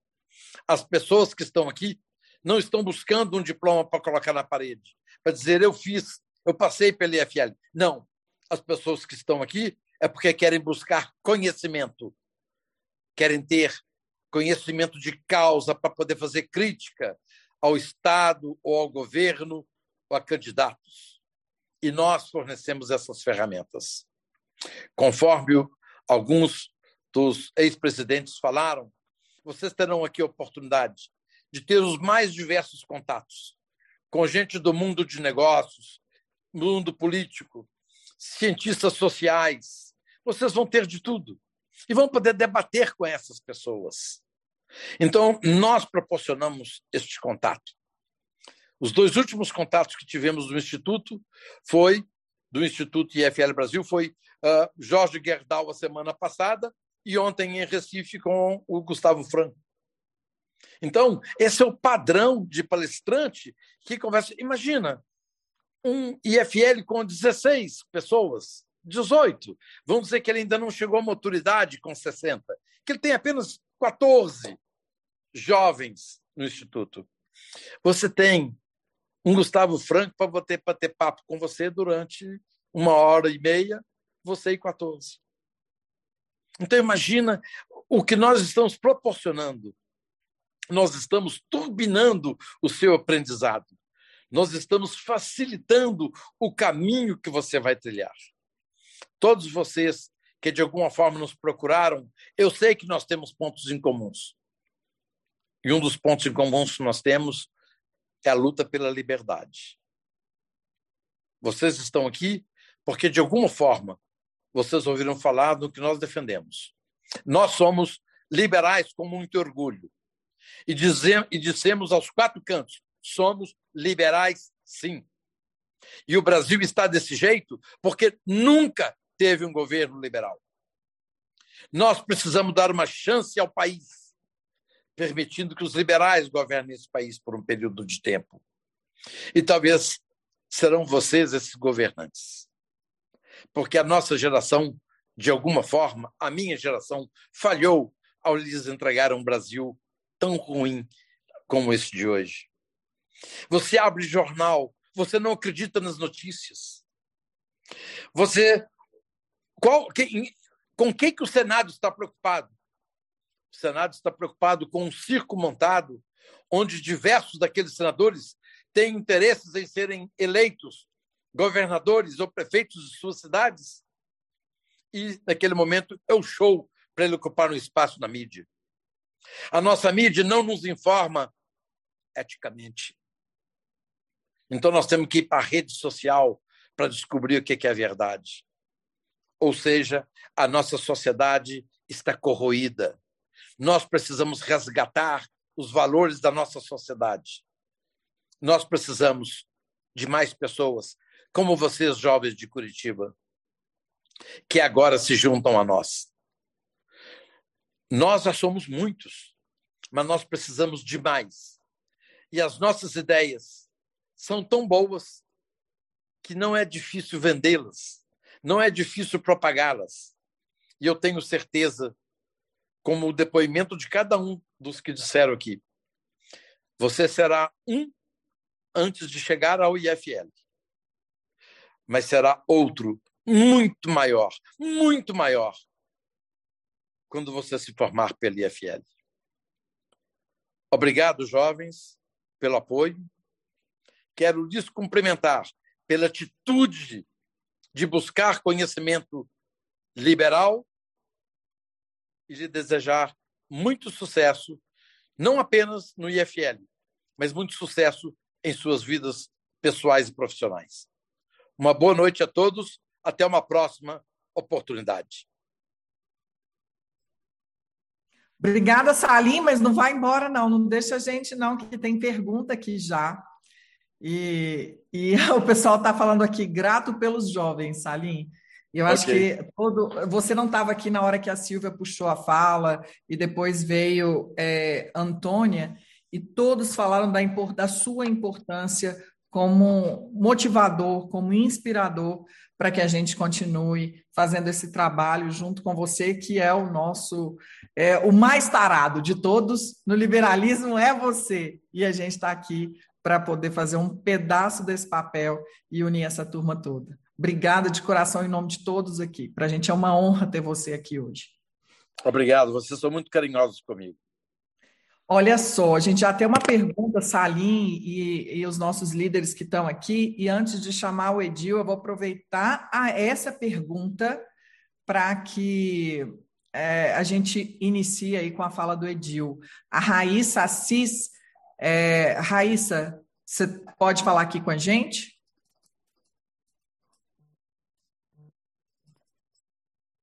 As pessoas que estão aqui não estão buscando um diploma para colocar na parede, para dizer eu fiz, eu passei pela IFL. Não. As pessoas que estão aqui é porque querem buscar conhecimento, querem ter conhecimento de causa para poder fazer crítica ao Estado ou ao governo ou a candidatos. E nós fornecemos essas ferramentas. Conforme alguns dos ex-presidentes falaram, vocês terão aqui a oportunidade de ter os mais diversos contatos com gente do mundo de negócios, mundo político, cientistas sociais. Vocês vão ter de tudo e vão poder debater com essas pessoas. Então, nós proporcionamos este contato. Os dois últimos contatos que tivemos do Instituto foi do Instituto IFL Brasil foi uh, Jorge Gerdau a semana passada e ontem em Recife com o Gustavo Franco. Então, esse é o padrão de palestrante que conversa. Imagina, um IFL com 16 pessoas, 18. Vamos dizer que ele ainda não chegou à maturidade com 60, que ele tem apenas 14 jovens no Instituto. Você tem um Gustavo Franco para bater, ter papo com você durante uma hora e meia, você e 14. Então, imagina o que nós estamos proporcionando. Nós estamos turbinando o seu aprendizado. Nós estamos facilitando o caminho que você vai trilhar. Todos vocês que de alguma forma nos procuraram, eu sei que nós temos pontos em comuns. E um dos pontos em comuns que nós temos é a luta pela liberdade. Vocês estão aqui porque, de alguma forma, vocês ouviram falar do que nós defendemos. Nós somos liberais com muito orgulho. E, dizemos, e dissemos aos quatro cantos: somos liberais, sim. E o Brasil está desse jeito porque nunca teve um governo liberal. Nós precisamos dar uma chance ao país, permitindo que os liberais governem esse país por um período de tempo. E talvez serão vocês esses governantes. Porque a nossa geração, de alguma forma, a minha geração, falhou ao lhes entregar um Brasil tão ruim como esse de hoje. Você abre jornal, você não acredita nas notícias. Você qual, com quem que o Senado está preocupado? O Senado está preocupado com um circo montado onde diversos daqueles senadores têm interesses em serem eleitos governadores ou prefeitos de suas cidades. E, naquele momento, é o show para ele ocupar um espaço na mídia. A nossa mídia não nos informa eticamente. Então, nós temos que ir para a rede social para descobrir o que é a verdade. Ou seja, a nossa sociedade está corroída. Nós precisamos resgatar os valores da nossa sociedade. Nós precisamos de mais pessoas, como vocês, jovens de Curitiba, que agora se juntam a nós. Nós já somos muitos, mas nós precisamos de mais. E as nossas ideias são tão boas que não é difícil vendê-las, não é difícil propagá-las. E eu tenho certeza, como o depoimento de cada um dos que disseram aqui, você será um antes de chegar ao IFL. Mas será outro muito maior, muito maior, quando você se formar pelo IFL. Obrigado, jovens, pelo apoio. Quero lhes cumprimentar pela atitude de buscar conhecimento liberal e de desejar muito sucesso, não apenas no IFL, mas muito sucesso em suas vidas pessoais e profissionais. Uma boa noite a todos, até uma próxima oportunidade. Obrigada, Salim, mas não vai embora, não. Não deixa a gente, não, que tem pergunta aqui já. E, e o pessoal está falando aqui, grato pelos jovens, Salim. Eu acho okay. que todo, você não estava aqui na hora que a Silvia puxou a fala e depois veio é, Antônia, e todos falaram da, da sua importância como motivador, como inspirador para que a gente continue fazendo esse trabalho junto com você, que é o nosso, é, o mais tarado de todos no liberalismo é você. E a gente está aqui para poder fazer um pedaço desse papel e unir essa turma toda. Obrigada de coração em nome de todos aqui. Para a gente é uma honra ter você aqui hoje. Obrigado, vocês são muito carinhosos comigo. Olha só, a gente já tem uma pergunta, Salim e, e, os nossos líderes que estão aqui, e antes de chamar o Edil, eu vou aproveitar a essa pergunta para que é, a gente inicie aí com a fala do Edil. A Raíssa Assis, é, Raíssa, você pode falar aqui com a gente?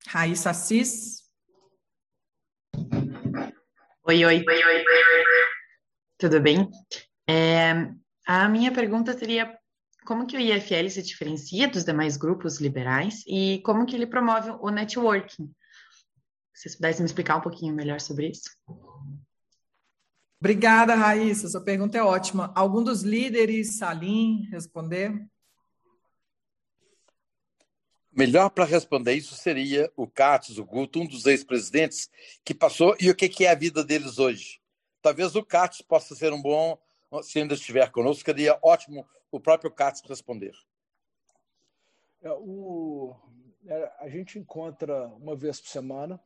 Raíssa Assis. Oi, oi. Oi, oi. Tudo bem? É, a minha pergunta seria como que o IFL se diferencia dos demais grupos liberais e como que ele promove o networking? Se vocês pudessem me explicar um pouquinho melhor sobre isso. Obrigada, Raíssa. Sua pergunta é ótima. Algum dos líderes, Salim, responder? Melhor para responder isso seria o Cates, o Guto, um dos ex-presidentes que passou e o que é a vida deles hoje. Talvez o Cates possa ser um bom, se ainda estiver conosco, seria ótimo o próprio Cates responder. É, o, é, a gente encontra uma vez por semana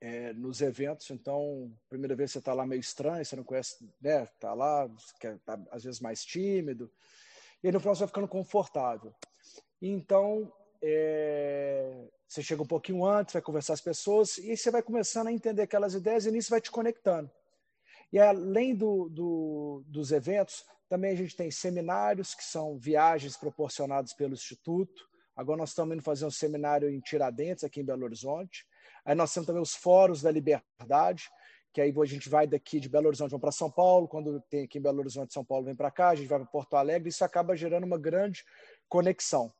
é, nos eventos, então, primeira vez você está lá meio estranho, você não conhece, né? Está lá, quer, tá, às vezes mais tímido, e aí no final você vai ficando confortável. Então, é, você chega um pouquinho antes, vai conversar as pessoas, e você vai começando a entender aquelas ideias, e nisso vai te conectando. E além do, do, dos eventos, também a gente tem seminários, que são viagens proporcionadas pelo Instituto. Agora nós estamos indo fazer um seminário em Tiradentes, aqui em Belo Horizonte. Aí nós temos também os fóruns da liberdade, que aí a gente vai daqui de Belo Horizonte para São Paulo, quando tem aqui em Belo Horizonte, São Paulo vem para cá, a gente vai para Porto Alegre, isso acaba gerando uma grande conexão.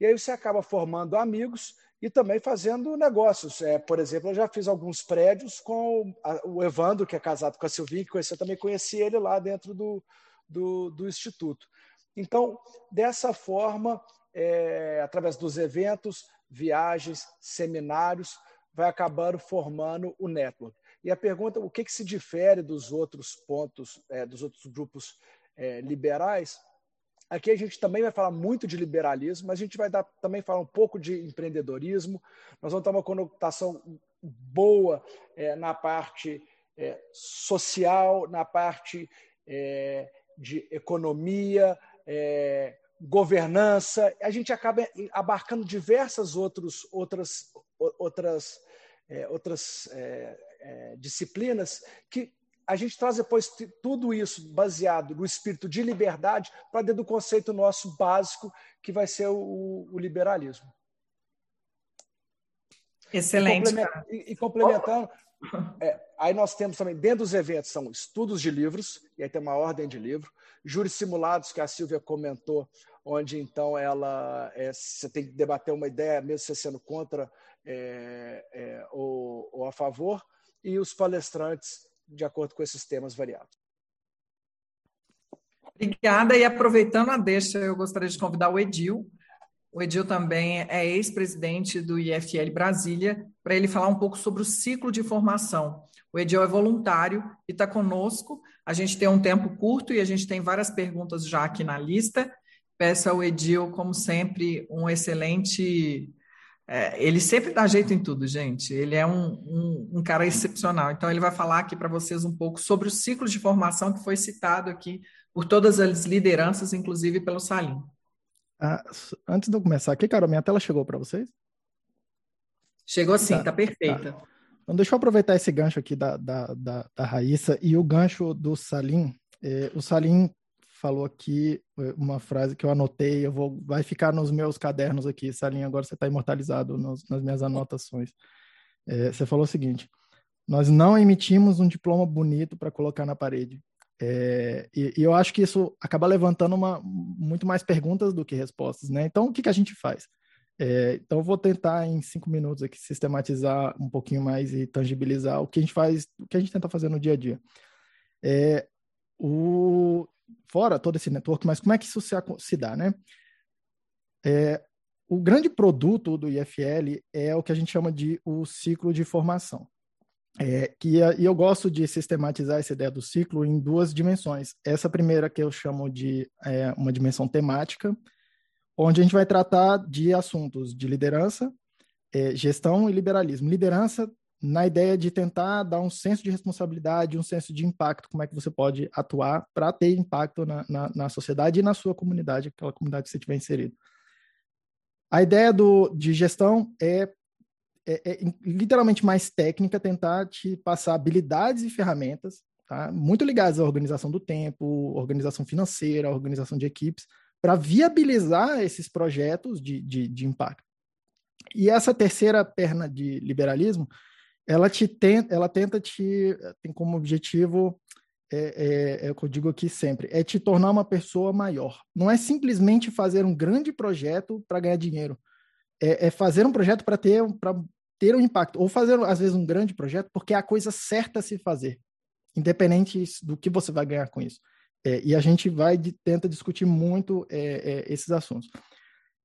E aí você acaba formando amigos e também fazendo negócios. É, por exemplo, eu já fiz alguns prédios com o Evandro, que é casado com a Silvinha, que eu também conheci ele lá dentro do, do, do Instituto. Então, dessa forma, é, através dos eventos, viagens, seminários, vai acabar formando o network. E a pergunta, o que, que se difere dos outros pontos, é, dos outros grupos é, liberais? Aqui a gente também vai falar muito de liberalismo, mas a gente vai dar, também falar um pouco de empreendedorismo. Nós vamos ter uma conotação boa é, na parte é, social, na parte é, de economia, é, governança. A gente acaba abarcando diversas outros, outras, outras, é, outras é, disciplinas que a gente traz depois tudo isso baseado no espírito de liberdade para dentro do conceito nosso básico, que vai ser o, o liberalismo. Excelente. E, e complementando, é, aí nós temos também, dentro dos eventos, são estudos de livros, e aí tem uma ordem de livro, júris simulados, que a Silvia comentou, onde então ela é, você tem que debater uma ideia, mesmo você sendo contra é, é, ou, ou a favor, e os palestrantes de acordo com esses temas variados. Obrigada. E aproveitando a deixa, eu gostaria de convidar o Edil. O Edil também é ex-presidente do IFL Brasília, para ele falar um pouco sobre o ciclo de formação. O Edil é voluntário e está conosco. A gente tem um tempo curto e a gente tem várias perguntas já aqui na lista. Peço ao Edil, como sempre, um excelente é, ele sempre dá jeito em tudo, gente. Ele é um, um, um cara excepcional. Então, ele vai falar aqui para vocês um pouco sobre o ciclo de formação que foi citado aqui por todas as lideranças, inclusive pelo Salim. Ah, antes de eu começar aqui, Carol, minha tela chegou para vocês? Chegou sim, está tá perfeita. Tá. Então, deixa eu aproveitar esse gancho aqui da, da, da, da Raíssa e o gancho do Salim. É, o Salim falou aqui eh, uma frase que eu anotei, eu vou, vai ficar nos meus cadernos aqui, Salinha, agora você está imortalizado nos, nas minhas anotações. É, você falou o seguinte: nós não emitimos um diploma bonito para colocar na parede. É, e, e, eu acho que isso acaba levantando uma, muito mais perguntas do que respostas, né? Então, o que, que a gente faz? É, então, eu vou tentar em cinco minutos aqui sistematizar um pouquinho mais e tangibilizar o que a gente faz, o que a gente tenta fazer no dia a dia. É, o, fora todo esse network, mas como é que isso se, se dá, né? É, o grande produto do IFL é o que a gente chama de o ciclo de formação. É, que, e eu gosto de sistematizar essa ideia do ciclo em duas dimensões. Essa primeira que eu chamo de é, uma dimensão temática, onde a gente vai tratar de assuntos de liderança, é, gestão e liberalismo. Liderança na ideia de tentar dar um senso de responsabilidade, um senso de impacto, como é que você pode atuar para ter impacto na, na, na, sociedade e na sua comunidade, aquela comunidade que você tiver inserido. A ideia do, de gestão é, é, é literalmente mais técnica, tentar te passar habilidades e ferramentas, tá? muito ligadas à organização do tempo, organização financeira, organização de equipes, para viabilizar esses projetos de, de, de impacto. E essa terceira perna de liberalismo ela te tenta, ela tenta te tem como objetivo é, é, é, o que eu digo aqui sempre, é te tornar uma pessoa maior. Não é simplesmente fazer um grande projeto para ganhar dinheiro. É, é, fazer um projeto para ter, ter um impacto. Ou fazer, às vezes, um grande projeto porque é a coisa certa a se fazer. independente do que você vai ganhar com isso. É, e a gente vai de, tenta discutir muito é, é, esses assuntos.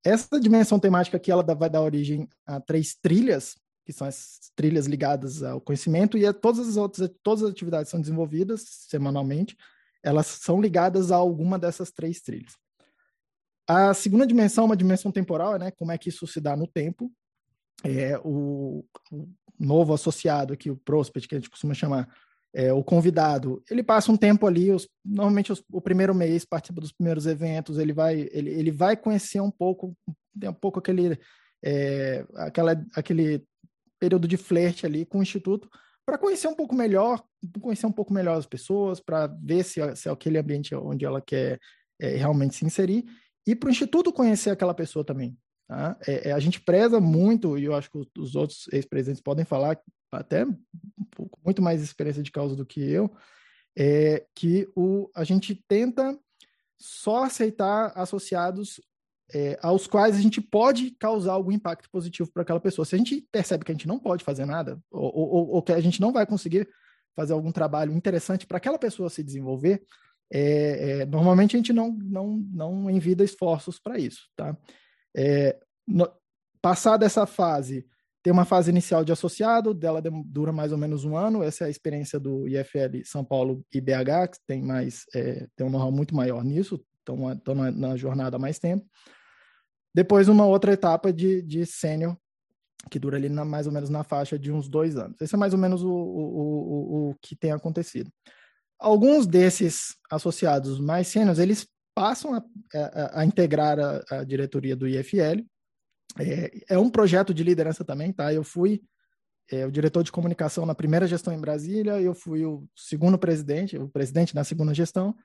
Essa dimensão temática aqui ela vai dar origem a três trilhas, que são as trilhas ligadas ao conhecimento, e a todas as outras todas as atividades são desenvolvidas semanalmente, elas são ligadas a alguma dessas três trilhas. A segunda dimensão, uma dimensão temporal, né? Como é que isso se dá no tempo? É, o, o novo associado aqui, o prospect, que a gente costuma chamar, é, o convidado, ele passa um tempo ali, os, normalmente os, o primeiro mês participa dos primeiros eventos, ele vai, ele, ele vai conhecer um pouco, tem um pouco aquele, é, aquela, aquele período de flerte ali com o instituto, para conhecer um pouco melhor, conhecer um pouco melhor as pessoas, para ver se, se é aquele ambiente onde ela quer é, realmente se inserir, e para o instituto conhecer aquela pessoa também. Tá? É, é, a gente preza muito, e eu acho que os outros ex-presidentes podem falar, até com muito mais experiência de causa do que eu, é que o, a gente tenta só aceitar associados é, aos quais a gente pode causar algum impacto positivo para aquela pessoa. Se a gente percebe que a gente não pode fazer nada, ou, ou, ou que a gente não vai conseguir fazer algum trabalho interessante para aquela pessoa se desenvolver, é, é, normalmente a gente não, não, não envida esforços para isso. Tá? É, no, passada essa fase, tem uma fase inicial de associado, dela dura mais ou menos um ano. Essa é a experiência do IFL São Paulo e BH, que tem mais é, tem um know-how muito maior nisso, estão, na, na, jornada há mais tempo. Depois, uma outra etapa de, de sênior, que dura ali na, mais ou menos na faixa de uns dois anos. Esse é mais ou menos o, o, o, o que tem acontecido. Alguns desses associados mais sêniores, eles passam a, a, a integrar a, a, diretoria do IFL. É, é, um projeto de liderança também, tá? Eu fui é, o diretor de comunicação na primeira gestão em Brasília, eu fui o segundo presidente, o presidente na segunda gestão,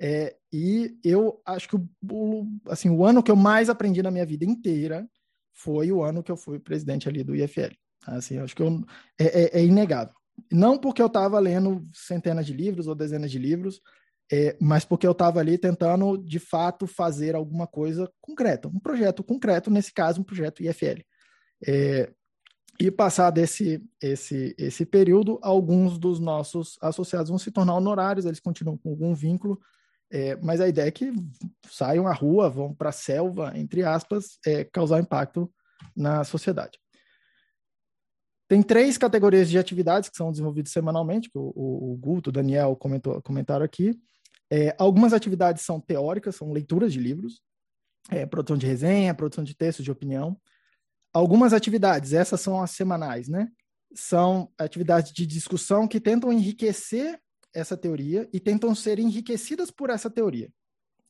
é, e eu acho que o, assim, o ano que eu mais aprendi na minha vida inteira foi o ano que eu fui presidente ali do IFL. Assim, acho que eu, é, é, é inegável. Não porque eu estava lendo centenas de livros ou dezenas de livros, é, mas porque eu estava ali tentando, de fato, fazer alguma coisa concreta, um projeto concreto, nesse caso, um projeto IFL. É, e passar desse esse, esse período, alguns dos nossos associados vão se tornar honorários, eles continuam com algum vínculo, é, mas a ideia é que saiam à rua, vão para a selva, entre aspas, é, causar impacto na sociedade. Tem três categorias de atividades que são desenvolvidas semanalmente, que o, o, o Guto, o Daniel comentou, comentaram aqui. É, algumas atividades são teóricas, são leituras de livros, é, produção de resenha, produção de textos de opinião. Algumas atividades, essas são as semanais, né? São atividades de discussão que tentam enriquecer essa teoria e tentam ser enriquecidas por essa teoria.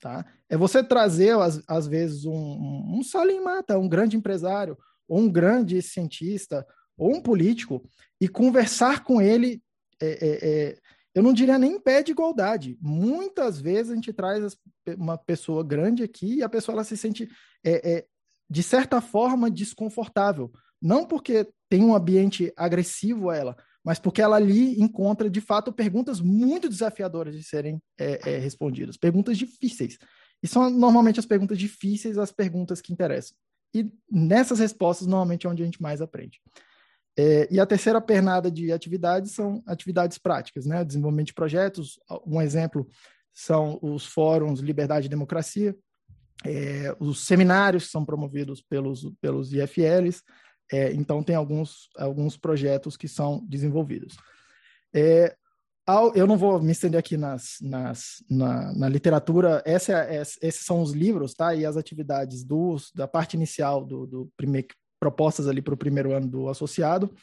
Tá? É você trazer, às, às vezes, um, um, um Salim Mata, um grande empresário, ou um grande cientista, ou um político, e conversar com ele é, é, é, eu não diria nem em pé de igualdade. Muitas vezes a gente traz uma pessoa grande aqui e a pessoa ela se sente, é, é, de certa forma, desconfortável. Não porque tem um ambiente agressivo a ela, mas porque ela ali encontra, de fato, perguntas muito desafiadoras de serem é, é respondidas, perguntas difíceis. E são normalmente as perguntas difíceis as perguntas que interessam. E nessas respostas, normalmente, é onde a gente mais aprende. É, e a terceira pernada de atividades são atividades práticas, né? Desenvolvimento de projetos. Um exemplo são os fóruns Liberdade e Democracia, é, os seminários que são promovidos pelos, pelos IFLs. É, então, tem alguns, alguns projetos que são desenvolvidos. É, ao, eu não vou me estender aqui nas, nas, na, na literatura, essa, esses são os livros tá? e as atividades dos, da parte inicial do, do primeiro, propostas ali para o primeiro ano do associado.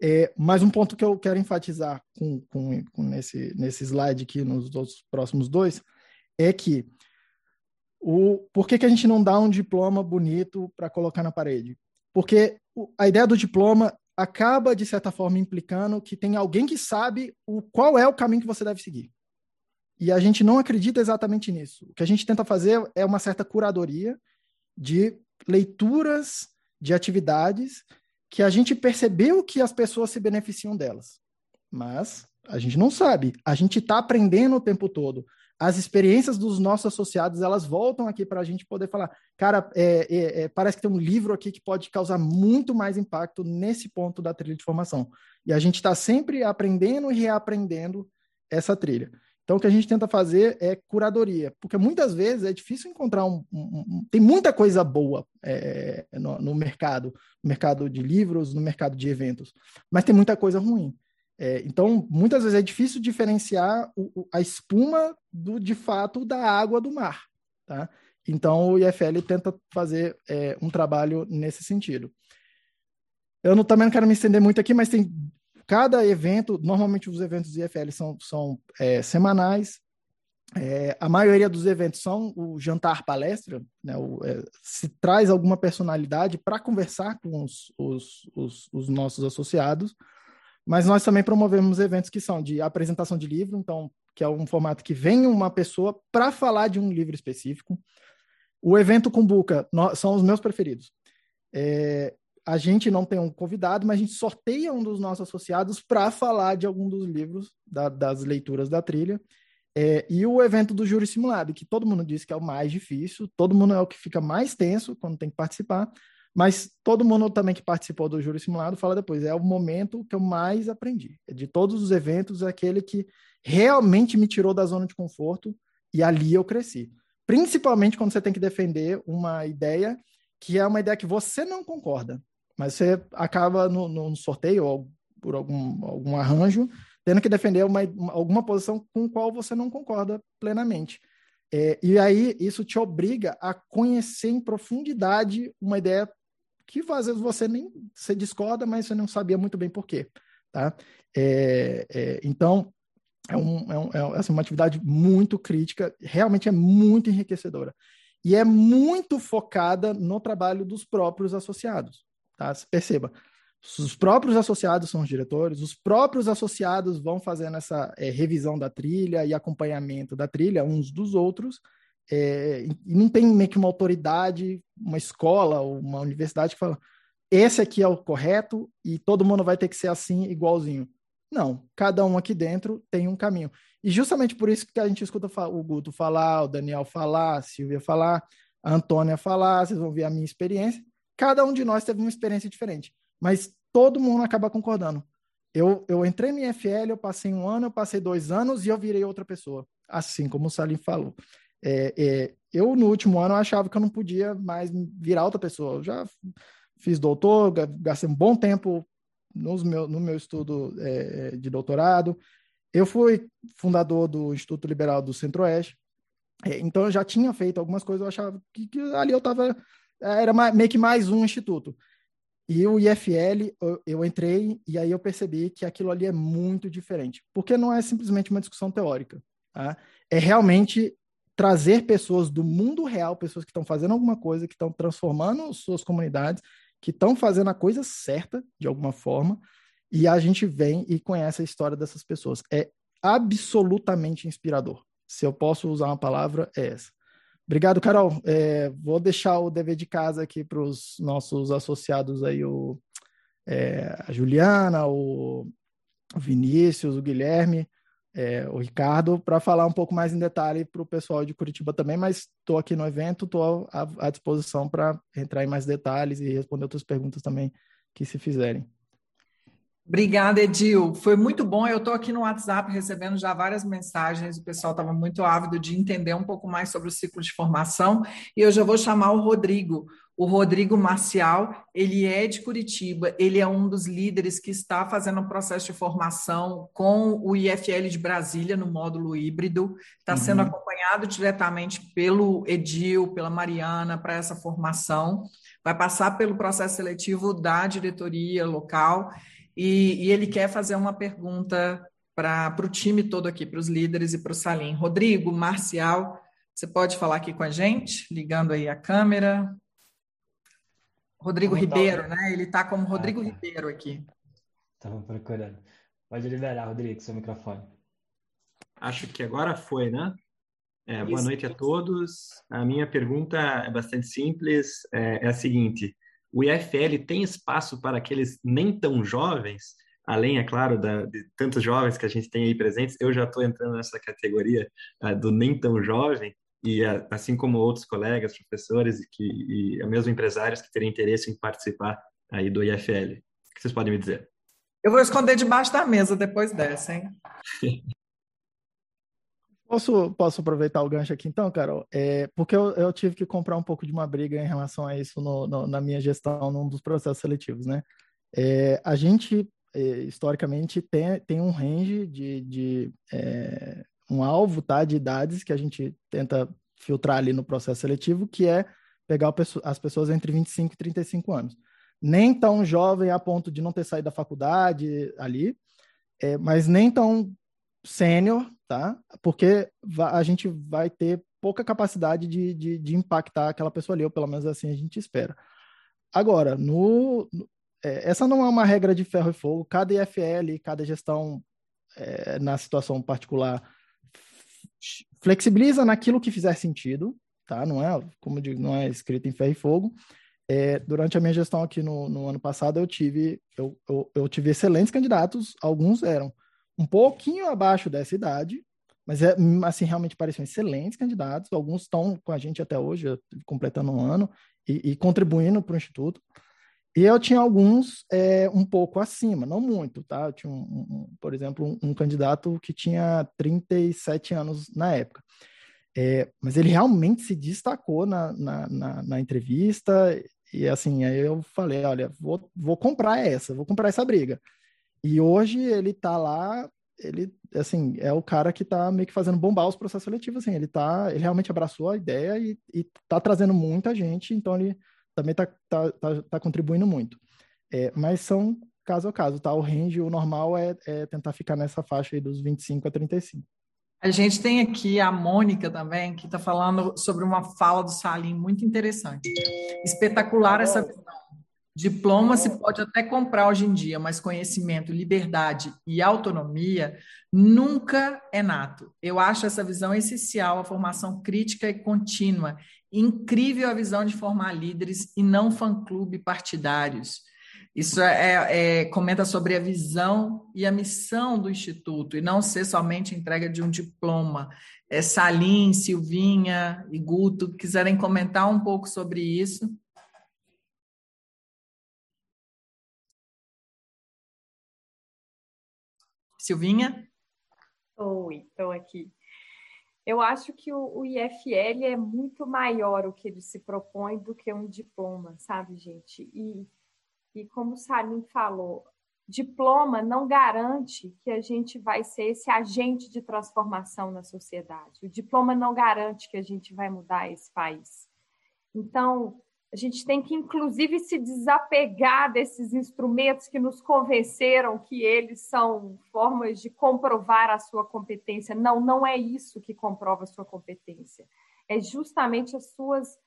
É, mas um ponto que eu quero enfatizar com, com, com nesse, nesse slide aqui, nos dos próximos dois, é que o, por que, que a gente não dá um diploma bonito para colocar na parede? Porque a ideia do diploma acaba, de certa forma, implicando que tem alguém que sabe o, qual é o caminho que você deve seguir. E a gente não acredita exatamente nisso. O que a gente tenta fazer é uma certa curadoria de leituras de atividades que a gente percebeu que as pessoas se beneficiam delas. Mas a gente não sabe. A gente está aprendendo o tempo todo. As experiências dos nossos associados, elas voltam aqui para a gente poder falar, cara, é, é, é, parece que tem um livro aqui que pode causar muito mais impacto nesse ponto da trilha de formação. E a gente está sempre aprendendo e reaprendendo essa trilha. Então, o que a gente tenta fazer é curadoria, porque muitas vezes é difícil encontrar um. um, um tem muita coisa boa é, no, no, mercado, no mercado de livros, no mercado de eventos, mas tem muita coisa ruim. É, então, muitas vezes é difícil diferenciar o, a espuma do de fato da água do mar. Tá? Então, o IFL tenta fazer é, um trabalho nesse sentido. Eu não, também não quero me estender muito aqui, mas tem cada evento, normalmente os eventos do IFL são, são é, semanais. É, a maioria dos eventos são o jantar palestra, né, o, é, se traz alguma personalidade para conversar com os, os, os, os, nossos associados, mas nós também promovemos eventos que são de apresentação de livro, então, que é um formato que vem uma pessoa para falar de um livro específico. O evento com Buca são os meus preferidos. É, a gente não tem um convidado, mas a gente sorteia um dos nossos associados para falar de algum dos livros da, das leituras da trilha. É, e o evento do júri simulado, que todo mundo diz que é o mais difícil, todo mundo é o que fica mais tenso quando tem que participar, mas todo mundo também que participou do júri simulado fala depois, é o momento que eu mais aprendi. De todos os eventos, é aquele que realmente me tirou da zona de conforto e ali eu cresci. Principalmente quando você tem que defender uma ideia que é uma ideia que você não concorda. Mas você acaba no, sorteio ou por algum, algum arranjo tendo que defender uma, alguma posição com qual você não concorda plenamente. É, e aí isso te obriga a conhecer em profundidade uma ideia que às vezes você nem você discorda, mas você não sabia muito bem por quê. Tá? É, é, então, é, um, é, um, é assim, uma atividade muito crítica, realmente é muito enriquecedora. E é muito focada no trabalho dos próprios associados. Tá? Perceba, os próprios associados são os diretores, os próprios associados vão fazendo essa é, revisão da trilha e acompanhamento da trilha uns dos outros, é, e não tem meio que uma autoridade, uma escola ou uma universidade que fala esse aqui é o correto e todo mundo vai ter que ser assim, igualzinho. Não, cada um aqui dentro tem um caminho. E justamente por isso que a gente escuta o Guto falar, o Daniel falar, a Silvia falar, a Antônia falar, vocês vão ver a minha experiência cada um de nós teve uma experiência diferente, mas todo mundo acaba concordando. Eu, eu entrei no IFL, eu passei um ano, eu passei dois anos e eu virei outra pessoa, assim como o Salim falou. É, é, eu, no último ano, achava que eu não podia mais virar outra pessoa. Eu já fiz doutor, gastei um bom tempo nos meu, no meu estudo é, de doutorado. Eu fui fundador do Instituto Liberal do Centro-Oeste, é, então eu já tinha feito algumas coisas, eu achava que, que ali eu estava era meio que mais um instituto. E o IFL, eu, eu, entrei e aí eu percebi que aquilo ali é muito diferente, porque não é simplesmente uma discussão teórica, tá? é realmente trazer pessoas do mundo real, pessoas que estão fazendo alguma coisa, que estão transformando suas comunidades, que estão fazendo a coisa certa, de alguma forma, e a gente vem e conhece a história dessas pessoas. É absolutamente inspirador. Se eu posso usar uma palavra, é essa. Obrigado, Carol. É, vou deixar o dever de casa aqui para os nossos associados aí, o, é, a Juliana, o Vinícius, o Guilherme, é, o Ricardo, para falar um pouco mais em detalhe para o pessoal de Curitiba também, mas estou aqui no evento, estou à, à disposição para entrar em mais detalhes e responder outras perguntas também que se fizerem. Obrigada, Edil. Foi muito bom. Eu estou aqui no WhatsApp recebendo já várias mensagens. O pessoal estava muito ávido de entender um pouco mais sobre o ciclo de formação. E eu já vou chamar o Rodrigo. O Rodrigo Marcial, ele é de Curitiba, ele é um dos líderes que está fazendo um processo de formação com o IFL de Brasília no módulo híbrido, está uhum. sendo acompanhado diretamente pelo Edil, pela Mariana para essa formação, vai passar pelo processo seletivo da diretoria local e, e ele quer fazer uma pergunta para o time todo aqui, para os líderes e para o Salim. Rodrigo, Marcial, você pode falar aqui com a gente, ligando aí a câmera. Rodrigo Ribeiro, né? Ele está como Rodrigo ah, tá. Ribeiro aqui. Estava procurando. Pode liberar, Rodrigo, seu microfone. Acho que agora foi, né? É, boa noite a todos. A minha pergunta é bastante simples, é, é a seguinte: o IFL tem espaço para aqueles nem tão jovens, além, é claro, da, de tantos jovens que a gente tem aí presentes. Eu já estou entrando nessa categoria uh, do nem tão jovem, e uh, assim como outros colegas, professores e, que, e mesmo empresários que terem interesse em participar aí do IFL. O que vocês podem me dizer? Eu vou esconder debaixo da mesa depois dessa, hein? Posso, posso aproveitar o gancho aqui então, Carol? É, porque eu, eu tive que comprar um pouco de uma briga em relação a isso no, no, na minha gestão, num dos processos seletivos, né? É, a gente, é, historicamente, tem, tem um range de, de é, um alvo, tá, de idades que a gente tenta filtrar ali no processo seletivo, que é pegar as pessoas entre 25 e 35 anos. Nem tão jovem a ponto de não ter saído da faculdade ali, é, mas nem tão sênior, tá? Porque a gente vai ter pouca capacidade de, de, de, impactar aquela pessoa ali, ou pelo menos assim a gente espera. Agora, no, é, essa não é uma regra de ferro e fogo, cada IFL, cada gestão é, na situação particular flexibiliza naquilo que fizer sentido, tá? Não é, como digo, não é escrito em ferro e fogo. É, durante a minha gestão aqui no, no ano passado, eu tive, eu, eu, eu tive excelentes candidatos, alguns eram um pouquinho abaixo dessa idade, mas é assim realmente pareciam excelentes candidatos. Alguns estão com a gente até hoje, completando um ano e, e contribuindo para o instituto. E eu tinha alguns é, um pouco acima, não muito, tá? Eu tinha, um, um, por exemplo, um, um, candidato que tinha 37 anos na época. É, mas ele realmente se destacou na, na, na, na, entrevista e assim, aí eu falei, olha, vou, vou comprar essa, vou comprar essa briga. E hoje ele tá lá, ele, assim, é o cara que tá meio que fazendo bombar os processos seletivos, assim, ele tá, ele realmente abraçou a ideia e, e tá trazendo muita gente, então ele também tá, tá, tá, tá contribuindo muito. É, mas são caso a caso, tá? O range, o normal é, é tentar ficar nessa faixa aí dos 25 a 35. A gente tem aqui a Mônica também, que está falando sobre uma fala do Salim muito interessante. Espetacular essa visão Diploma se pode até comprar hoje em dia, mas conhecimento, liberdade e autonomia nunca é nato. Eu acho essa visão essencial, a formação crítica e contínua. Incrível a visão de formar líderes e não fã-clube partidários. Isso é, é, é, comenta sobre a visão e a missão do Instituto, e não ser somente entrega de um diploma. É, Salim, Silvinha e Guto quiserem comentar um pouco sobre isso. Silvinha? Oi, estou aqui. Eu acho que o, IFL é muito maior o que ele se propõe do que um diploma, sabe, gente? E, e como o Salim falou, diploma não garante que a gente vai ser esse agente de transformação na sociedade. O diploma não garante que a gente vai mudar esse país. Então, a gente tem que, inclusive, se desapegar desses instrumentos que nos convenceram que eles são formas de comprovar a sua competência. Não, não é isso que comprova a sua competência. É justamente as suas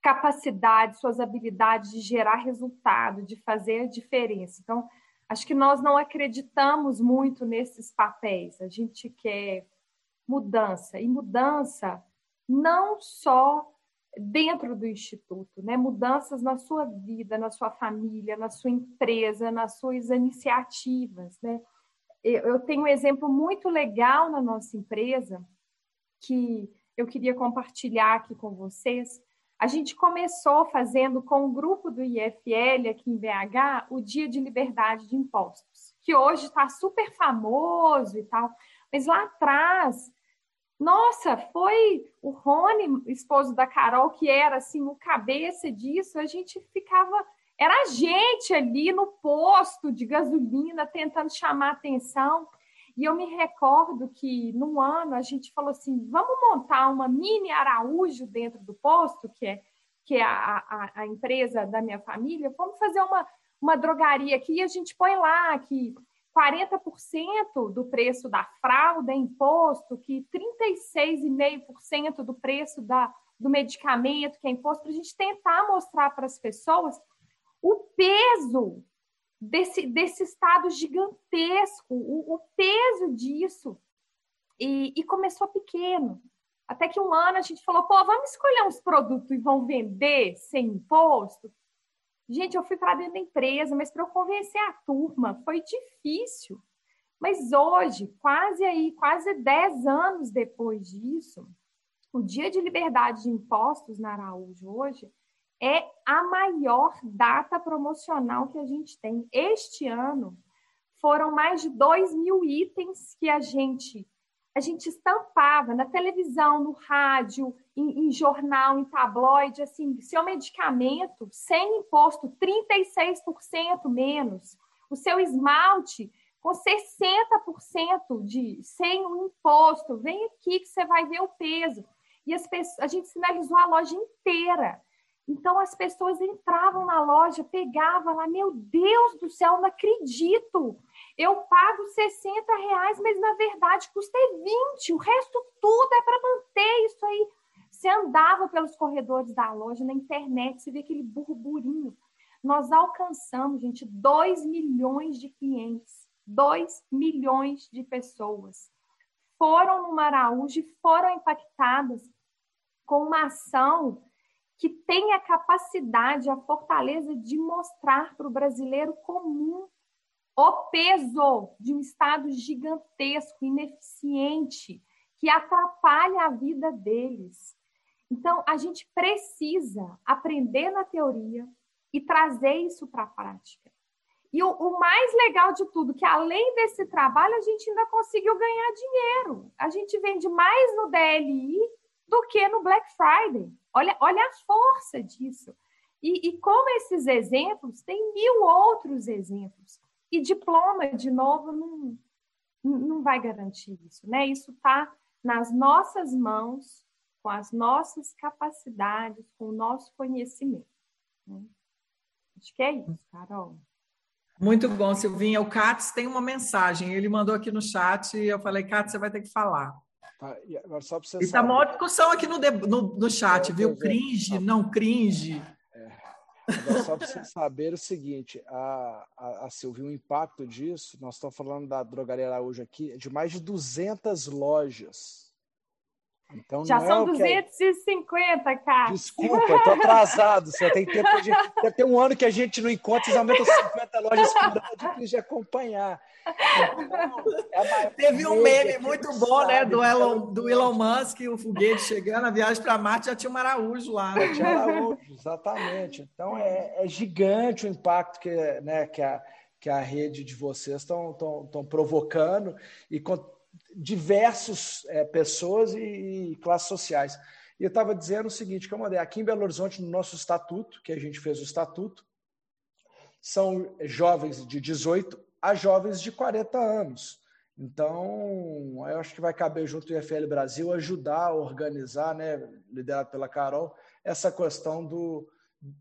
capacidades, suas habilidades de gerar resultado, de fazer a diferença. Então, acho que nós não acreditamos muito nesses papéis. A gente quer mudança. E mudança não só dentro do instituto, né? Mudanças na sua vida, na sua família, na sua empresa, nas suas iniciativas, né? Eu tenho um exemplo muito legal na nossa empresa que eu queria compartilhar aqui com vocês. A gente começou fazendo com o grupo do IFL aqui em BH o Dia de Liberdade de Impostos, que hoje está super famoso e tal, mas lá atrás nossa, foi o Rony, esposo da Carol, que era assim o cabeça disso. A gente ficava, era a gente ali no posto de gasolina tentando chamar atenção. E eu me recordo que num ano a gente falou assim: vamos montar uma mini Araújo dentro do posto, que é, que é a, a, a empresa da minha família, vamos fazer uma, uma drogaria aqui e a gente põe lá que 40% do preço da fralda é imposto, que 36,5% do preço da, do medicamento que é imposto, para a gente tentar mostrar para as pessoas o peso desse, desse Estado gigantesco, o, o peso disso. E, e, começou pequeno. Até que um ano a gente falou, pô, vamos escolher uns produtos e vão vender sem imposto? Gente, eu fui para dentro da empresa, mas para eu convencer a turma foi difícil. Mas hoje, quase aí, quase 10 anos depois disso, o Dia de Liberdade de Impostos na Araújo hoje é a maior data promocional que a gente tem. Este ano foram mais de 2 mil itens que a gente a gente estampava na televisão, no rádio, em, em jornal, em tabloide, assim, seu medicamento sem imposto, 36% menos. O seu esmalte com 60% de sem o imposto. Vem aqui que você vai ver o peso. E as pessoas, a gente sinalizou a loja inteira. Então as pessoas entravam na loja, pegavam lá, meu Deus do céu, não acredito. Eu pago 60 reais, mas na verdade custa 20. O resto tudo é para manter isso aí. Você andava pelos corredores da loja, na internet, você vê aquele burburinho. Nós alcançamos, gente, 2 milhões de clientes. 2 milhões de pessoas foram no Maraújo e foram impactadas com uma ação que tem a capacidade, a fortaleza de mostrar para o brasileiro comum o peso de um Estado gigantesco, ineficiente, que atrapalha a vida deles. Então, a gente precisa aprender na teoria e trazer isso para a prática. E o, o, mais legal de tudo, que além desse trabalho, a gente ainda conseguiu ganhar dinheiro. A gente vende mais no DLI do que no Black Friday. Olha, olha a força disso. E, e como esses exemplos, tem mil outros exemplos. E diploma, de novo, não, não vai garantir isso. Né? Isso está nas nossas mãos, com as nossas capacidades, com o nosso conhecimento. Né? Acho que é isso, Carol. Muito bom, Silvinha. O Katz tem uma mensagem. Ele mandou aqui no chat e eu falei, Katz, você vai ter que falar. Tá, e agora só para você Está uma discussão aqui no, no, no chat, viu? Cringe, não cringe. É. Agora, só para você saber o seguinte, a, a, a Silvia, o impacto disso, nós estamos falando da Drogaria Araújo aqui, de mais de 200 lojas então, Já são é 250, cara. Desculpa, eu tô atrasado. Só tem tempo de... Deve ter um ano que a gente não encontra, vocês aumentam 50 lojas por ano, é de acompanhar. Então, é Teve um meme muito bom, né? Do Elon, do Elon Musk, o foguete chegando, a viagem para Marte, já tinha um Araújo lá. Já tinha Araújo, exatamente. Então é, é, gigante o impacto que, né, que, a, que a rede de vocês estão provocando e com diversas é, pessoas e, e, classes sociais. E eu estava dizendo o seguinte, que eu mandei aqui em Belo Horizonte, no nosso estatuto, que a gente fez o estatuto, são jovens de 18 a jovens de 40 anos. Então, eu acho que vai caber junto o IFL Brasil ajudar a organizar, né, liderado pela Carol, essa questão do,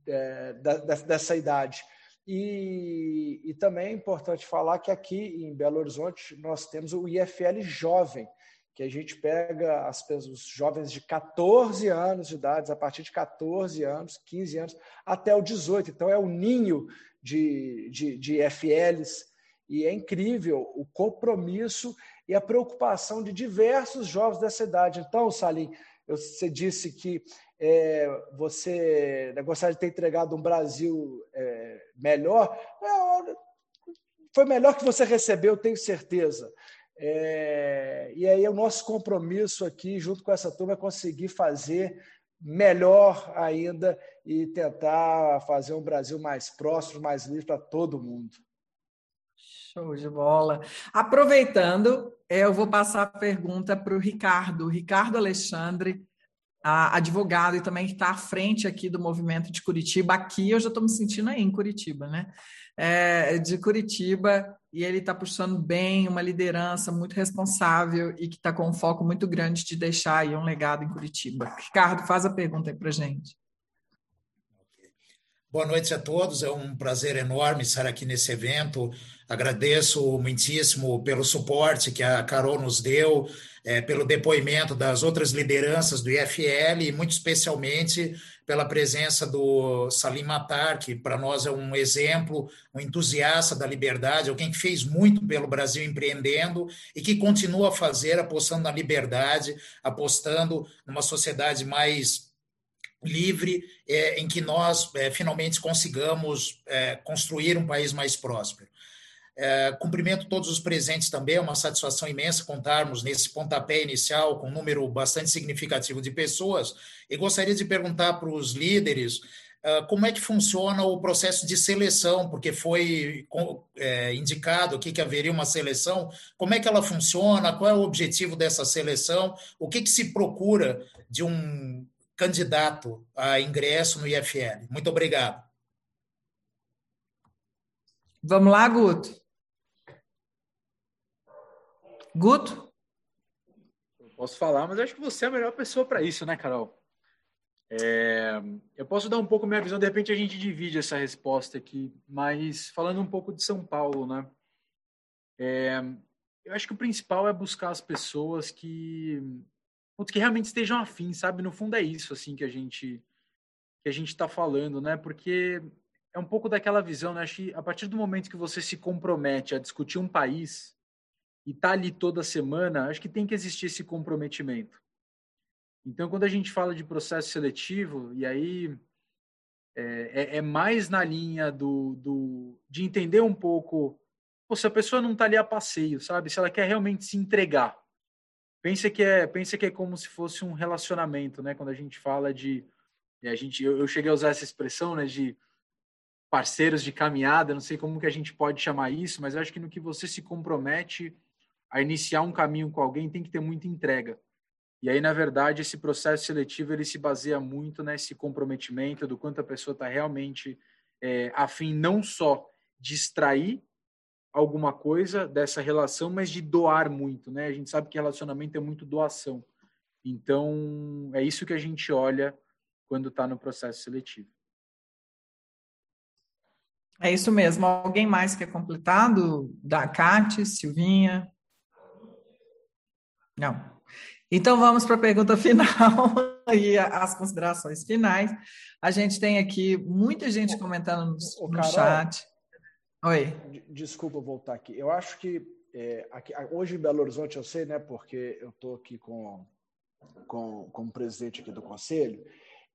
é, da, dessa idade. E, e, também é importante falar que aqui em Belo Horizonte nós temos o IFL Jovem, que a gente pega as, os jovens de 14 anos de idade, a partir de 14 anos, 15 anos, até o 18. Então é o ninho de, de, de IFLs. E é incrível o compromisso e a preocupação de diversos jovens dessa idade. Então, Salim, você disse que é, você né, gostaria de ter entregado um Brasil é, melhor. Foi melhor que você recebeu, tenho certeza. É, e aí o nosso compromisso aqui, junto com essa turma, é conseguir fazer melhor ainda e tentar fazer um Brasil mais próximo, mais livre para todo mundo. Show de bola. Aproveitando, eu vou passar a pergunta para o Ricardo, Ricardo Alexandre, advogado e também está à frente aqui do movimento de Curitiba. Aqui eu já estou me sentindo aí em Curitiba, né? É, de Curitiba, e ele está puxando bem uma liderança muito responsável e que está com um foco muito grande de deixar aí um legado em Curitiba. Ricardo, faz a pergunta aí para gente. Boa noite a todos, é um prazer enorme estar aqui nesse evento. Agradeço muitíssimo pelo suporte que a Carol nos deu, é, pelo depoimento das outras lideranças do IFL e, muito especialmente, pela presença do Salim Matar, que para nós é um exemplo, um entusiasta da liberdade, alguém que fez muito pelo Brasil empreendendo e que continua a fazer, apostando na liberdade, apostando numa sociedade mais livre, é, em que nós é, finalmente consigamos é, construir um país mais próspero. É, cumprimento todos os presentes também, é uma satisfação imensa contarmos nesse pontapé inicial com um número bastante significativo de pessoas. E gostaria de perguntar para os líderes ah, como é que funciona o processo de seleção, porque foi é, indicado aqui que haveria uma seleção, como é que ela funciona, qual é o objetivo dessa seleção, o que, que se procura de um candidato a ingresso no IFL. Muito obrigado. Vamos lá, Guto. Guto? Eu posso falar, mas acho que você é a melhor pessoa para isso, né, Carol? É, eu posso dar um pouco minha visão, de repente a gente divide essa resposta aqui, mas falando um pouco de São Paulo, né? É, eu acho que o principal é buscar as pessoas que, que realmente estejam afins, sabe? No fundo é isso assim que a gente que a gente está falando, né? Porque é um pouco daquela visão, né? Acho que a partir do momento que você se compromete a discutir um país e tá ali toda semana, acho que tem que existir esse comprometimento. Então, quando a gente fala de processo seletivo, e aí é, é, é mais na linha do, do, de entender um pouco se a pessoa não está ali a passeio, sabe? Se ela quer realmente se entregar. Pensa que é, pensa que é como se fosse um relacionamento, né? Quando a gente fala de a gente eu, eu cheguei a usar essa expressão, né, de parceiros de caminhada, não sei como que a gente pode chamar isso, mas eu acho que no que você se compromete a iniciar um caminho com alguém tem que ter muita entrega. E aí, na verdade, esse processo seletivo ele se baseia muito nesse comprometimento do quanto a pessoa está realmente é, afim não só de extrair alguma coisa dessa relação, mas de doar muito, né? A gente sabe que relacionamento é muito doação. Então, é isso que a gente olha quando está no processo seletivo. É isso mesmo. Alguém mais quer completar? Do, da Cate, Silvinha? Não. Então vamos para a pergunta final e as considerações finais. A gente tem aqui muita gente comentando no, no chat. Oi. Desculpa voltar aqui. Eu acho que é, aqui, hoje em Belo Horizonte eu sei, né? Porque eu estou aqui com, com como presidente aqui do conselho.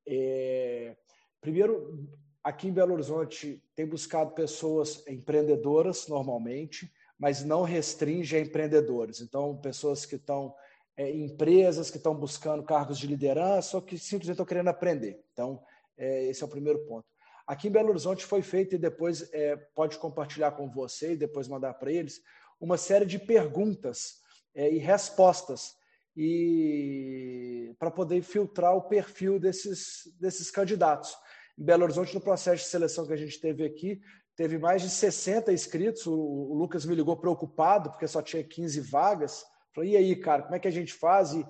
É, primeiro, aqui em Belo Horizonte tem buscado pessoas empreendedoras normalmente, mas não restringe a empreendedores. Então, pessoas que estão é, empresas que estão buscando cargos de liderança ou que simplesmente estão querendo aprender. Então, é, esse é o primeiro ponto. Aqui em Belo Horizonte foi feito, e depois é, pode compartilhar com você e depois mandar para eles, uma série de perguntas é, e respostas e para poder filtrar o perfil desses, desses candidatos. Em Belo Horizonte, no processo de seleção que a gente teve aqui, teve mais de 60 inscritos. O, o Lucas me ligou preocupado, porque só tinha 15 vagas. Falei, e aí, cara, como é que a gente faz? E,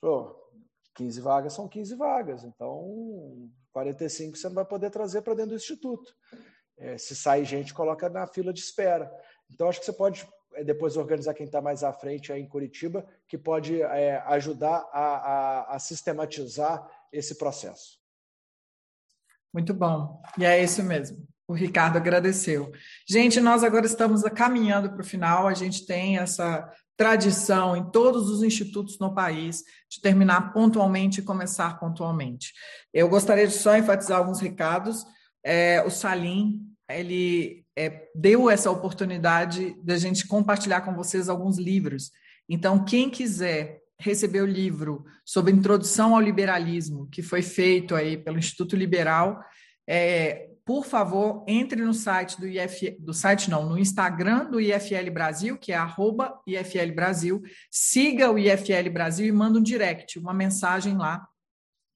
falou, 15 vagas são 15 vagas, então 45 você não vai poder trazer para dentro do instituto. É, se sai gente, coloca na fila de espera. Então, acho que você pode é, depois organizar quem está mais à frente aí em Curitiba, que pode é, ajudar a, a, a sistematizar esse processo. Muito bom. E é isso mesmo. O Ricardo agradeceu. Gente, nós agora estamos caminhando para o final. A gente tem essa tradição em todos os institutos no país de terminar pontualmente e começar pontualmente. Eu gostaria de só enfatizar alguns recados. É, o Salim, ele é, deu essa oportunidade da gente compartilhar com vocês alguns livros. Então, quem quiser receber o livro sobre introdução ao liberalismo, que foi feito aí pelo Instituto Liberal, é, por favor, entre no site do IF, do site não, no Instagram do IFL Brasil, que é arroba IFL Brasil, siga o IFL Brasil e manda um direct, uma mensagem lá.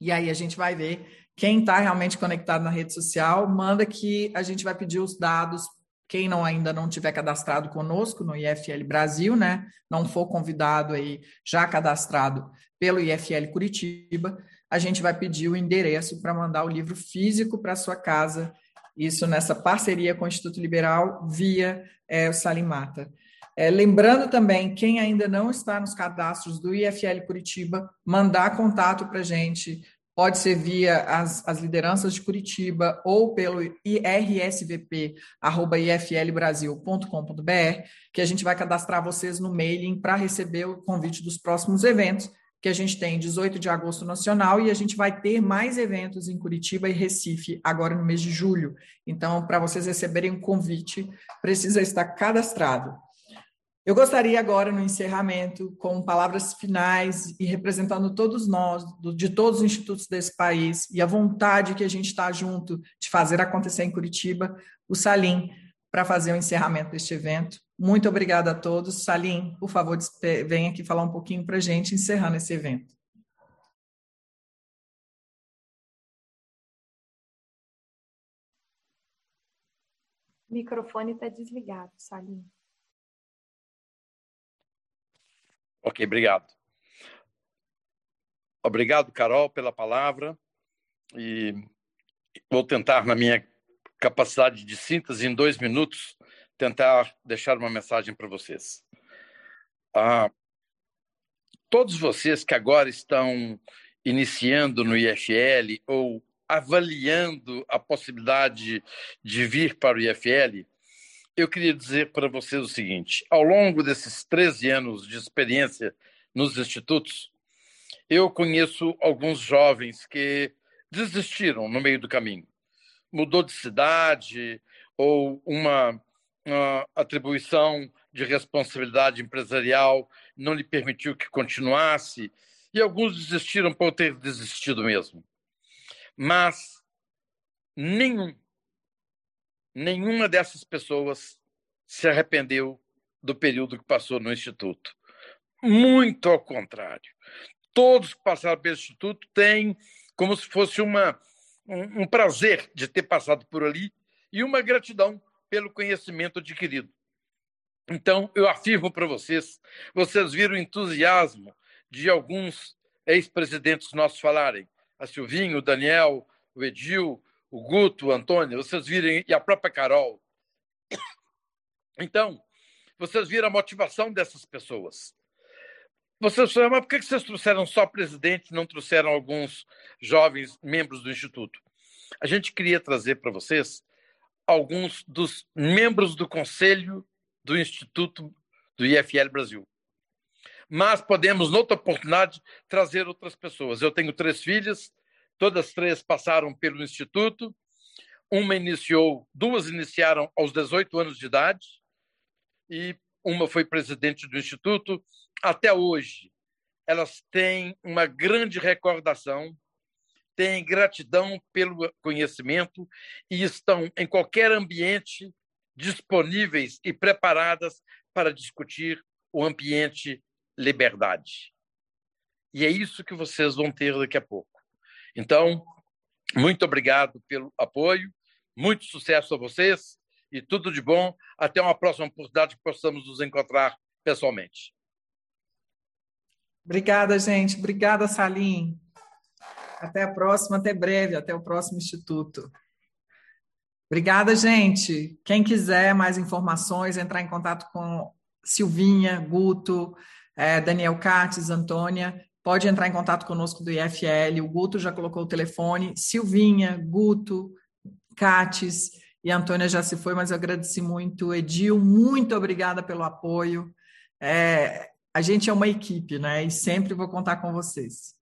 E aí a gente vai ver quem está realmente conectado na rede social, manda que a gente vai pedir os dados. Quem não ainda não tiver cadastrado conosco no IFL Brasil, né? Não for convidado aí, já cadastrado pelo IFL Curitiba, a gente vai pedir o endereço para mandar o livro físico para sua casa isso nessa parceria com o Instituto Liberal via é, o Salimata. É, lembrando também, quem ainda não está nos cadastros do IFL Curitiba, mandar contato para a gente, pode ser via as, as lideranças de Curitiba ou pelo irsvp.iflbrasil.com.br, que a gente vai cadastrar vocês no mailing para receber o convite dos próximos eventos que a gente tem 18 de agosto nacional e a gente vai ter mais eventos em Curitiba e Recife agora no mês de julho. Então, para vocês receberem um convite, precisa estar cadastrado. Eu gostaria agora, no encerramento, com palavras finais e representando todos nós, de todos os institutos desse país, e a vontade que a gente está junto de fazer acontecer em Curitiba, o Salim, para fazer o encerramento deste evento. Muito obrigada a todos. Salim, por favor, venha aqui falar um pouquinho para a gente, encerrando esse evento. O microfone está desligado, Salim. Ok, obrigado. Obrigado, Carol, pela palavra. E vou tentar, na minha capacidade de síntese, em dois minutos, tentar deixar uma mensagem para vocês. Ah, todos vocês que agora estão iniciando no IFL ou avaliando a possibilidade de vir para o IFL, eu queria dizer para vocês o seguinte: ao longo desses 13 anos de experiência nos institutos, eu conheço alguns jovens que desistiram no meio do caminho. Mudou de cidade ou uma, atribuição de responsabilidade empresarial não lhe permitiu que continuasse, e alguns desistiram por ter desistido mesmo. Mas nenhum nenhuma dessas pessoas se arrependeu do período que passou no Instituto. Muito ao contrário. Todos que passaram pelo Instituto têm como se fosse uma, um, um prazer de ter passado por ali e uma gratidão pelo conhecimento adquirido. Então, eu afirmo para vocês, vocês viram o entusiasmo de alguns ex-presidentes nossos falarem, a Silvinho, o Daniel, o Edil, o Guto, o Antônio, vocês virem, e a própria Carol. Então, vocês viram a motivação dessas pessoas. Vocês falam, mas por que vocês trouxeram só presidente não trouxeram alguns jovens membros do Instituto? A gente queria trazer para vocês alguns dos membros do conselho do Instituto do IFL Brasil. Mas podemos, noutra oportunidade, trazer outras pessoas. Eu tenho três filhas, Todas três passaram pelo instituto. Uma iniciou, duas iniciaram aos 18 anos de idade e uma foi presidente do instituto. Até hoje, elas têm uma grande recordação, têm gratidão pelo conhecimento e estão em qualquer ambiente disponíveis e preparadas para discutir o ambiente liberdade. E é isso que vocês vão ter daqui a pouco. Então, muito obrigado pelo apoio, muito sucesso a vocês e tudo de bom. Até uma próxima oportunidade que possamos nos encontrar pessoalmente. Obrigada, gente. Obrigada, Salim. Até a próxima, até breve, até o próximo Instituto. Obrigada, gente. Quem quiser mais informações, entrar em contato com Silvinha, Guto, eh, Daniel Cates, Antônia pode entrar em contato conosco do IFL. O Guto já colocou o telefone. Silvinha, Guto, Cates e Antônia já se foi, mas eu agradeci muito. Edil, muito obrigada pelo apoio. É, a gente é uma equipe, né? E sempre vou contar com vocês.